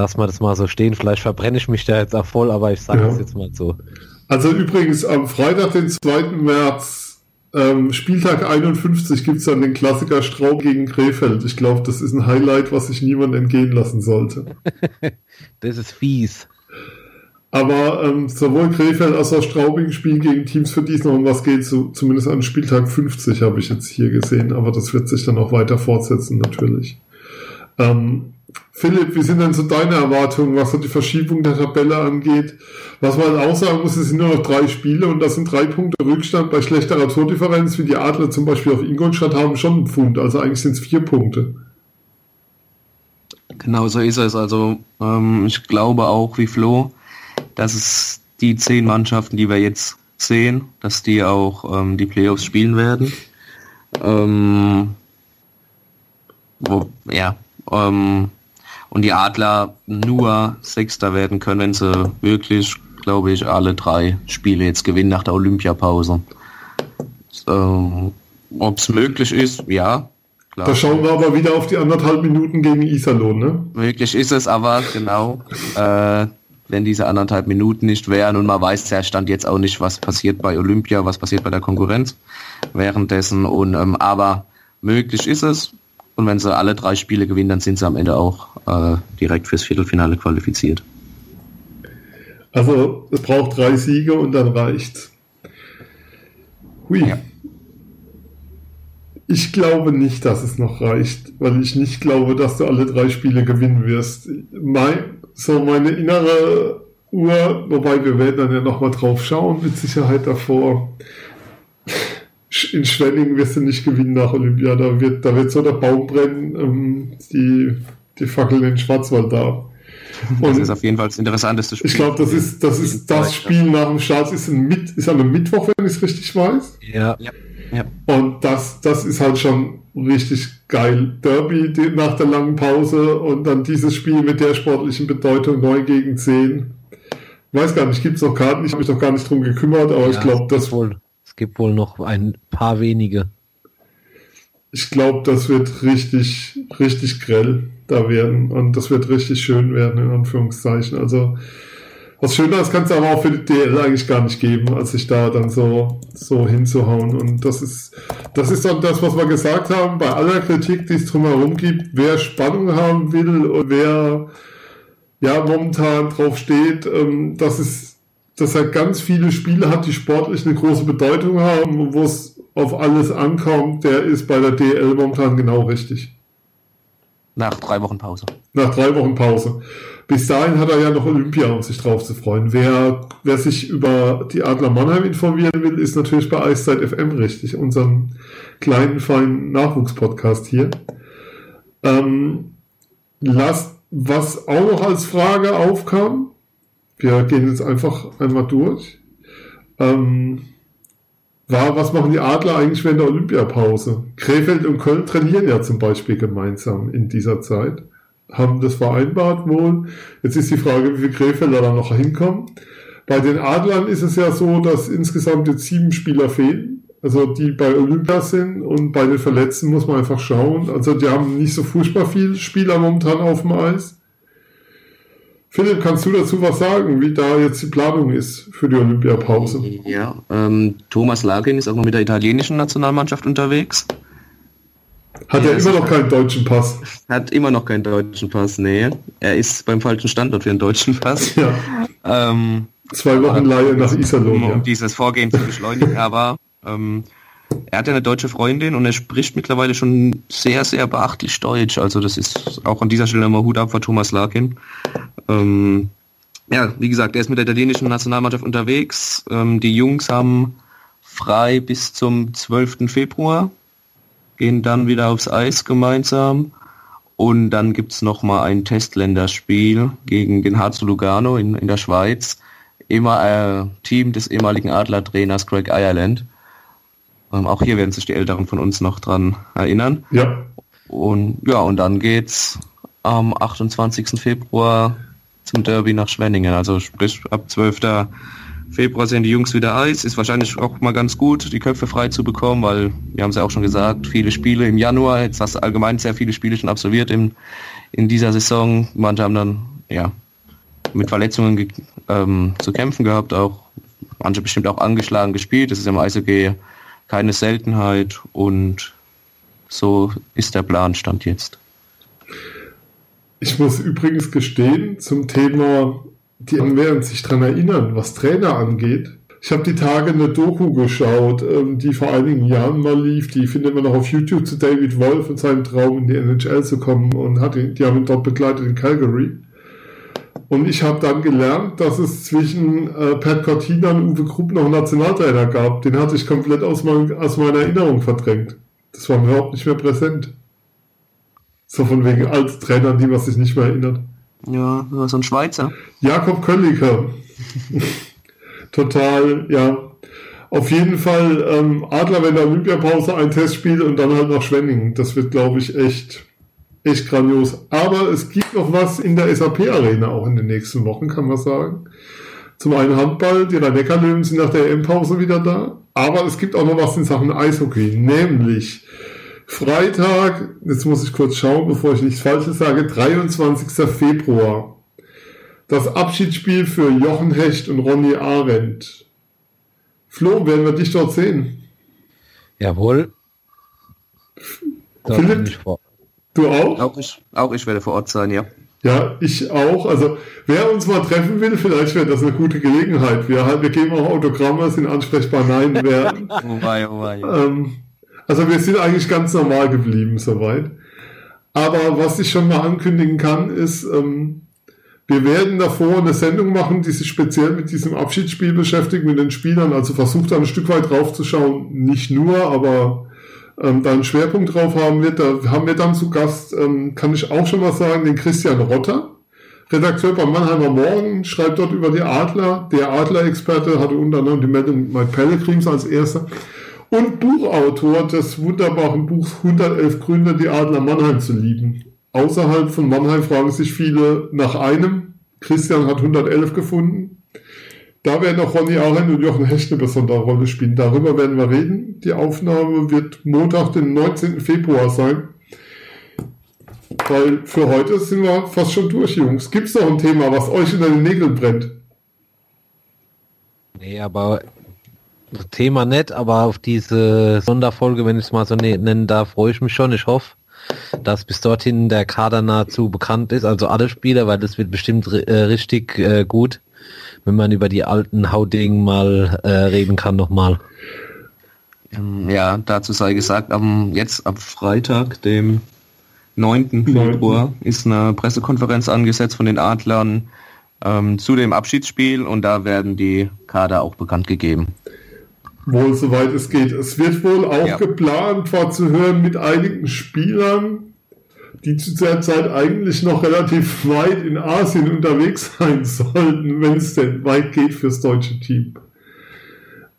[SPEAKER 3] Lass mal das mal so stehen. Vielleicht verbrenne ich mich da jetzt auch voll, aber ich sage
[SPEAKER 2] Ja.
[SPEAKER 3] das jetzt mal so.
[SPEAKER 2] Also übrigens am Freitag, den 2. März, ähm, Spieltag 51, gibt's dann den Klassiker Straub gegen Krefeld. Ich glaube, das ist ein Highlight, was sich niemand entgehen lassen sollte.
[SPEAKER 3] Das ist fies.
[SPEAKER 2] Aber ähm, sowohl Krefeld als auch Straubing spielen gegen Teams, für die es noch um was geht, so, zumindest an Spieltag 50 habe ich jetzt hier gesehen, aber das wird sich dann auch weiter fortsetzen natürlich. Ähm, Philipp, wie sind denn so deine Erwartungen, was so die Verschiebung der Tabelle angeht? Was man auch sagen muss, es sind nur noch drei Spiele und das sind drei Punkte Rückstand bei schlechterer Tordifferenz, wie die Adler zum Beispiel auf Ingolstadt haben, schon einen Pfund. Also eigentlich sind es vier Punkte.
[SPEAKER 4] Genau so ist es. Also ähm, ich glaube auch wie Flo, dass es die zehn Mannschaften, die wir jetzt sehen, dass die auch ähm, die Playoffs spielen werden. Ähm, wo, ja, ähm, und die Adler nur Sechster werden können, wenn sie wirklich, glaube ich, alle drei Spiele jetzt gewinnen nach der Olympiapause. Ähm, Ob es möglich ist, ja. Klar.
[SPEAKER 2] Da schauen wir aber wieder auf die anderthalb Minuten gegen Iserlohn, ne?
[SPEAKER 4] Möglich ist es aber, genau, äh, wenn diese anderthalb Minuten nicht wären und man weiß ja Stand jetzt auch nicht, was passiert bei Olympia, was passiert bei der Konkurrenz währenddessen und ähm, aber möglich ist es und wenn sie alle drei Spiele gewinnen, dann sind sie am Ende auch äh, direkt fürs Viertelfinale qualifiziert.
[SPEAKER 2] Also es braucht drei Siege und dann reicht's. Hui.
[SPEAKER 4] Ja.
[SPEAKER 2] Ich glaube nicht, dass es noch reicht, weil ich nicht glaube, dass du alle drei Spiele gewinnen wirst. Mein, so meine innere Uhr, wobei wir werden dann ja nochmal drauf schauen, mit Sicherheit davor. In Schwenning wirst du nicht gewinnen nach Olympia, da wird, da wird so der Baum brennen, ähm, die, die Fackeln in den Schwarzwald da.
[SPEAKER 4] Das
[SPEAKER 2] Und-
[SPEAKER 4] ist auf jeden Fall das interessanteste Spiel.
[SPEAKER 2] ich glaube, das ist, das ist das Spiel nach dem Start, ist, ein Mit, ist an einem Mittwoch, wenn ich es richtig weiß.
[SPEAKER 3] Ja,
[SPEAKER 4] Ja, ja.
[SPEAKER 2] Und das, das ist halt schon richtig geil. Derby die, nach der langen Pause und dann dieses Spiel mit der sportlichen Bedeutung 9 gegen 10. Ich weiß gar nicht, gibt es noch Karten? Ich habe mich noch gar nicht drum gekümmert, aber ich
[SPEAKER 3] Ja,
[SPEAKER 2] glaube,
[SPEAKER 3] es
[SPEAKER 2] das,
[SPEAKER 3] wohl, gibt wohl noch ein paar wenige.
[SPEAKER 2] ich glaube, das wird richtig, richtig grell da werden und das wird richtig schön werden, in Anführungszeichen. Also, was Schöneres kann es aber auch für die DL eigentlich gar nicht geben, als sich da dann so, so hinzuhauen. Und das ist, das ist dann das, was wir gesagt haben, bei aller Kritik, die es drumherum gibt, wer Spannung haben will und wer ja momentan drauf steht, ähm, dass es, dass er ganz viele Spiele hat, die sportlich eine große Bedeutung haben und wo es auf alles ankommt, der ist bei der DL momentan genau richtig.
[SPEAKER 4] Nach drei Wochen Pause.
[SPEAKER 2] Nach drei Wochen Pause. Bis dahin hat er ja noch Olympia, um sich drauf zu freuen. Wer, wer sich über die Adler Mannheim informieren will, ist natürlich bei Eiszeit FM richtig, unserem kleinen, feinen Nachwuchspodcast hier. Ähm, lasst, was auch noch als Frage aufkam, wir gehen jetzt einfach einmal durch, ähm, was machen die Adler eigentlich während der Olympiapause? Krefeld und Köln trainieren ja zum Beispiel gemeinsam in dieser Zeit haben das vereinbart wohl. Jetzt ist die Frage, wie viele Krefelder da noch hinkommen. Bei den Adlern ist es ja so, dass insgesamt jetzt sieben Spieler fehlen, also die bei Olympia sind und bei den Verletzten muss man einfach schauen. Also die haben nicht so furchtbar viele Spieler momentan auf dem Eis. Philipp, kannst du dazu was sagen, wie da jetzt die Planung ist für die Olympiapause?
[SPEAKER 4] Ja, ähm, Thomas Lagin ist auch noch mit der italienischen Nationalmannschaft unterwegs.
[SPEAKER 2] Hat
[SPEAKER 4] Ja,
[SPEAKER 2] er
[SPEAKER 4] das
[SPEAKER 2] immer noch keinen deutschen Pass?
[SPEAKER 4] Hat immer noch keinen deutschen Pass, nee. Er ist beim falschen Standort für einen deutschen Pass.
[SPEAKER 2] Ja,
[SPEAKER 4] ähm,
[SPEAKER 2] zwei Wochen Leihe nach Iserlohn.
[SPEAKER 4] um, um
[SPEAKER 2] Ja.
[SPEAKER 4] dieses Vorgehen zu beschleunigen, aber ähm, er hat ja eine deutsche Freundin und er spricht mittlerweile schon sehr, sehr beachtlich Deutsch. Also das ist auch an dieser Stelle mal Hut ab vor Thomas Larkin. Ähm, ja, wie gesagt, er ist mit der italienischen Nationalmannschaft unterwegs. Ähm, die Jungs haben frei bis zum 12. Februar, gehen dann wieder aufs Eis gemeinsam. Und dann gibt's noch mal ein Testländerspiel gegen den HC Lugano in, in der Schweiz. Immer äh, Team des ehemaligen Adler-Trainers Greg Ireland. Ähm, auch hier werden sich die Älteren von uns noch dran erinnern.
[SPEAKER 2] ja,
[SPEAKER 4] Und ja, und dann geht's am 28. Februar zum Derby nach Schwenningen. Also sprich ab 12. Februar sehen die Jungs wieder Eis. Ist wahrscheinlich auch mal ganz gut, die Köpfe frei zu bekommen, weil wir haben es ja auch schon gesagt, viele Spiele im Januar, jetzt hast du allgemein sehr viele Spiele schon absolviert in, in dieser Saison. Manche haben dann ja mit Verletzungen ähm, zu kämpfen gehabt, auch manche bestimmt auch angeschlagen gespielt. Das ist im Eishockey keine Seltenheit und so ist der Plan Stand jetzt.
[SPEAKER 2] Ich muss übrigens gestehen, zum Thema, die werden sich daran erinnern, was Trainer angeht. Ich habe die Tage eine Doku geschaut, ähm, die vor einigen Jahren mal lief. Die findet man auch auf YouTube zu David Wolf und seinem Traum in die NHL zu kommen und hat ihn, die haben ihn dort begleitet in Calgary. Und ich habe dann gelernt, dass es zwischen äh, Pat Cortina und Uwe Krupp noch einen Nationaltrainer gab. Den hatte ich komplett aus, mein, aus meiner Erinnerung verdrängt. Das war mir überhaupt nicht mehr präsent. So von wegen als Trainer, die man sich nicht mehr erinnert.
[SPEAKER 4] Ja, so ein Schweizer.
[SPEAKER 2] Jakob Kölliker. Total, ja. Auf jeden Fall ähm, Adler, wenn der Olympiapause ein Testspiel und dann halt noch Schwenningen. Das wird, glaube ich, echt echt grandios. Aber es gibt noch was in der SAP-Arena auch in den nächsten Wochen, kann man sagen. Zum einen Handball, die Rhein-Neckar-Löwen sind nach der EM-Pause wieder da. Aber es gibt auch noch was in Sachen Eishockey, nämlich Freitag, jetzt muss ich kurz schauen, bevor ich nichts Falsches sage, 23. Februar. Das Abschiedsspiel für Jochen Hecht und Ronny Arendt. Flo, werden wir dich dort sehen?
[SPEAKER 3] Jawohl.
[SPEAKER 2] Philipp, Du auch?
[SPEAKER 4] Auch ich, auch ich werde vor Ort sein, ja.
[SPEAKER 2] Ja, ich auch. Also wer uns mal treffen will, vielleicht wäre das eine gute Gelegenheit. Wir, halt, wir geben auch Autogramme, sind ansprechbar nein werden. oh wei, oh wei. Ähm, also wir sind eigentlich ganz normal geblieben soweit. Aber was ich schon mal ankündigen kann, ist, ähm, wir werden davor eine Sendung machen, die sich speziell mit diesem Abschiedsspiel beschäftigt, mit den Spielern. Also versucht da ein Stück weit draufzuschauen. Nicht nur, aber ähm, da einen Schwerpunkt drauf haben wird. Da haben wir dann zu Gast, ähm, kann ich auch schon mal sagen, den Christian Rotter, Redakteur beim Mannheimer Morgen, schreibt dort über die Adler. Der Adler-Experte hatte unter anderem die Meldung Mike Pellegrims als erster. Und Buchautor des wunderbaren Buchs 111 Gründe, die Adler Mannheim zu lieben. Außerhalb von Mannheim fragen sich viele nach einem. Christian hat 111 gefunden. Da werden auch Ronny Arendt und Jochen Hecht eine besondere Rolle spielen. Darüber werden wir reden. Die Aufnahme wird Montag, den 19. Februar sein. Weil für heute sind wir fast schon durch, Jungs. Gibt es noch ein Thema, was euch in den Nägeln brennt?
[SPEAKER 3] Nee, aber Thema nett, aber auf diese Sonderfolge, wenn ich es mal so ne-, nennen darf, freue ich mich schon. Ich hoffe, dass bis dorthin der Kader nahezu bekannt ist, also alle Spieler, weil das wird bestimmt äh, richtig äh, gut wenn man über die alten Hauding mal äh, reden kann nochmal.
[SPEAKER 4] Ähm, ja, dazu sei gesagt, am, jetzt am Freitag, dem 9. Februar, ist eine Pressekonferenz angesetzt von den Adlern ähm, zu dem Abschiedsspiel und da werden die Kader auch bekannt gegeben.
[SPEAKER 2] Wohl soweit es geht. Es wird wohl auch ja. geplant, war zu hören mit einigen Spielern, die zu der Zeit eigentlich noch relativ weit in Asien unterwegs sein sollten, wenn es denn weit geht fürs deutsche Team.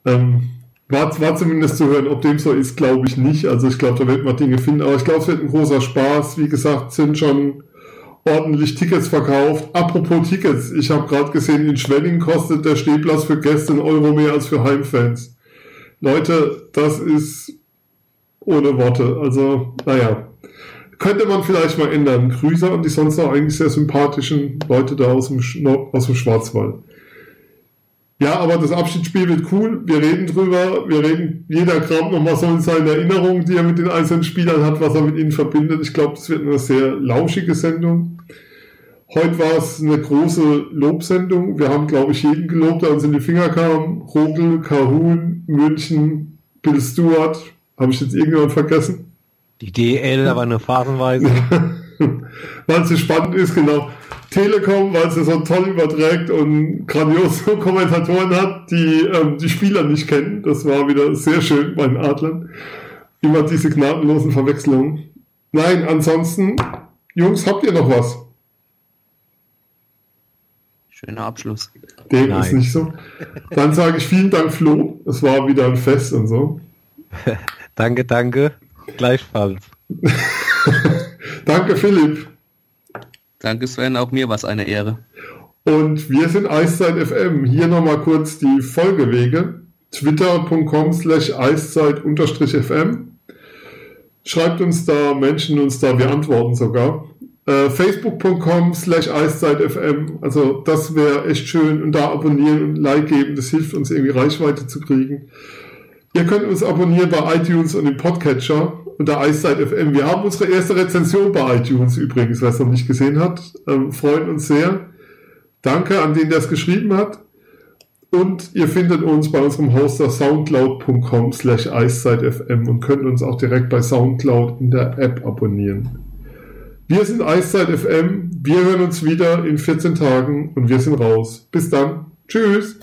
[SPEAKER 2] Ähm, war, war zumindest zu hören, ob dem so ist, glaube ich nicht. Also ich glaube, da wird man Dinge finden, aber ich glaube, es wird ein großer Spaß. Wie gesagt, sind schon ordentlich Tickets verkauft. Apropos Tickets, ich habe gerade gesehen, in Schwenning kostet der Stehplatz für Gäste einen Euro mehr als für Heimfans. Leute, das ist ohne Worte. Also, naja, könnte man vielleicht mal ändern. Grüße an die sonst auch eigentlich sehr sympathischen Leute da aus dem, aus dem Schwarzwald. Ja, aber das Abschiedsspiel wird cool. Wir reden drüber. Wir reden, jeder kramt nochmal so in seine Erinnerungen, die er mit den einzelnen Spielern hat, was er mit ihnen verbindet. Ich glaube, das wird eine sehr lauschige Sendung. Heute war es eine große Lobsendung. Wir haben, glaube ich, jeden gelobt, der uns in die Finger kam. Rogel, Kahun, München, Bill Stewart. Habe ich jetzt irgendjemand vergessen?
[SPEAKER 3] Die DL, aber nur phasenweise.
[SPEAKER 2] weil es so spannend ist, genau. Telekom, weil sie so toll überträgt und grandiose Kommentatoren hat, die ähm, die Spieler nicht kennen. Das war wieder sehr schön bei den Adlern. Immer diese gnadenlosen Verwechslungen. Nein, ansonsten, Jungs, habt ihr noch was?
[SPEAKER 4] Schöner Abschluss.
[SPEAKER 2] Dem Nein. ist nicht so. Dann sage ich vielen Dank, Flo. Es war wieder ein Fest und so.
[SPEAKER 3] danke, danke. Gleichfalls.
[SPEAKER 2] Danke, Philipp.
[SPEAKER 4] Danke Sven, auch mir war es eine Ehre.
[SPEAKER 2] Und wir sind Eiszeit FM. Hier nochmal kurz die Folgewege. Twitter.com slash Eiszeit-FM. Schreibt uns da, Menschen uns da, wir antworten sogar. Äh, Facebook.com slash EiszeitFM. Also das wäre echt schön. Und da abonnieren und Like geben. Das hilft uns irgendwie Reichweite zu kriegen. Ihr könnt uns abonnieren bei iTunes und im Podcatcher unter Eiszeit FM. Wir haben unsere erste Rezension bei iTunes übrigens, wer es noch nicht gesehen hat. Ähm, freuen uns sehr. Danke an den, der es geschrieben hat. Und ihr findet uns bei unserem Hoster soundcloud.com slash eiszeitfm und könnt uns auch direkt bei Soundcloud in der App abonnieren. Wir sind Eiszeit FM. Wir hören uns wieder in 14 Tagen und wir sind raus. Bis dann. Tschüss.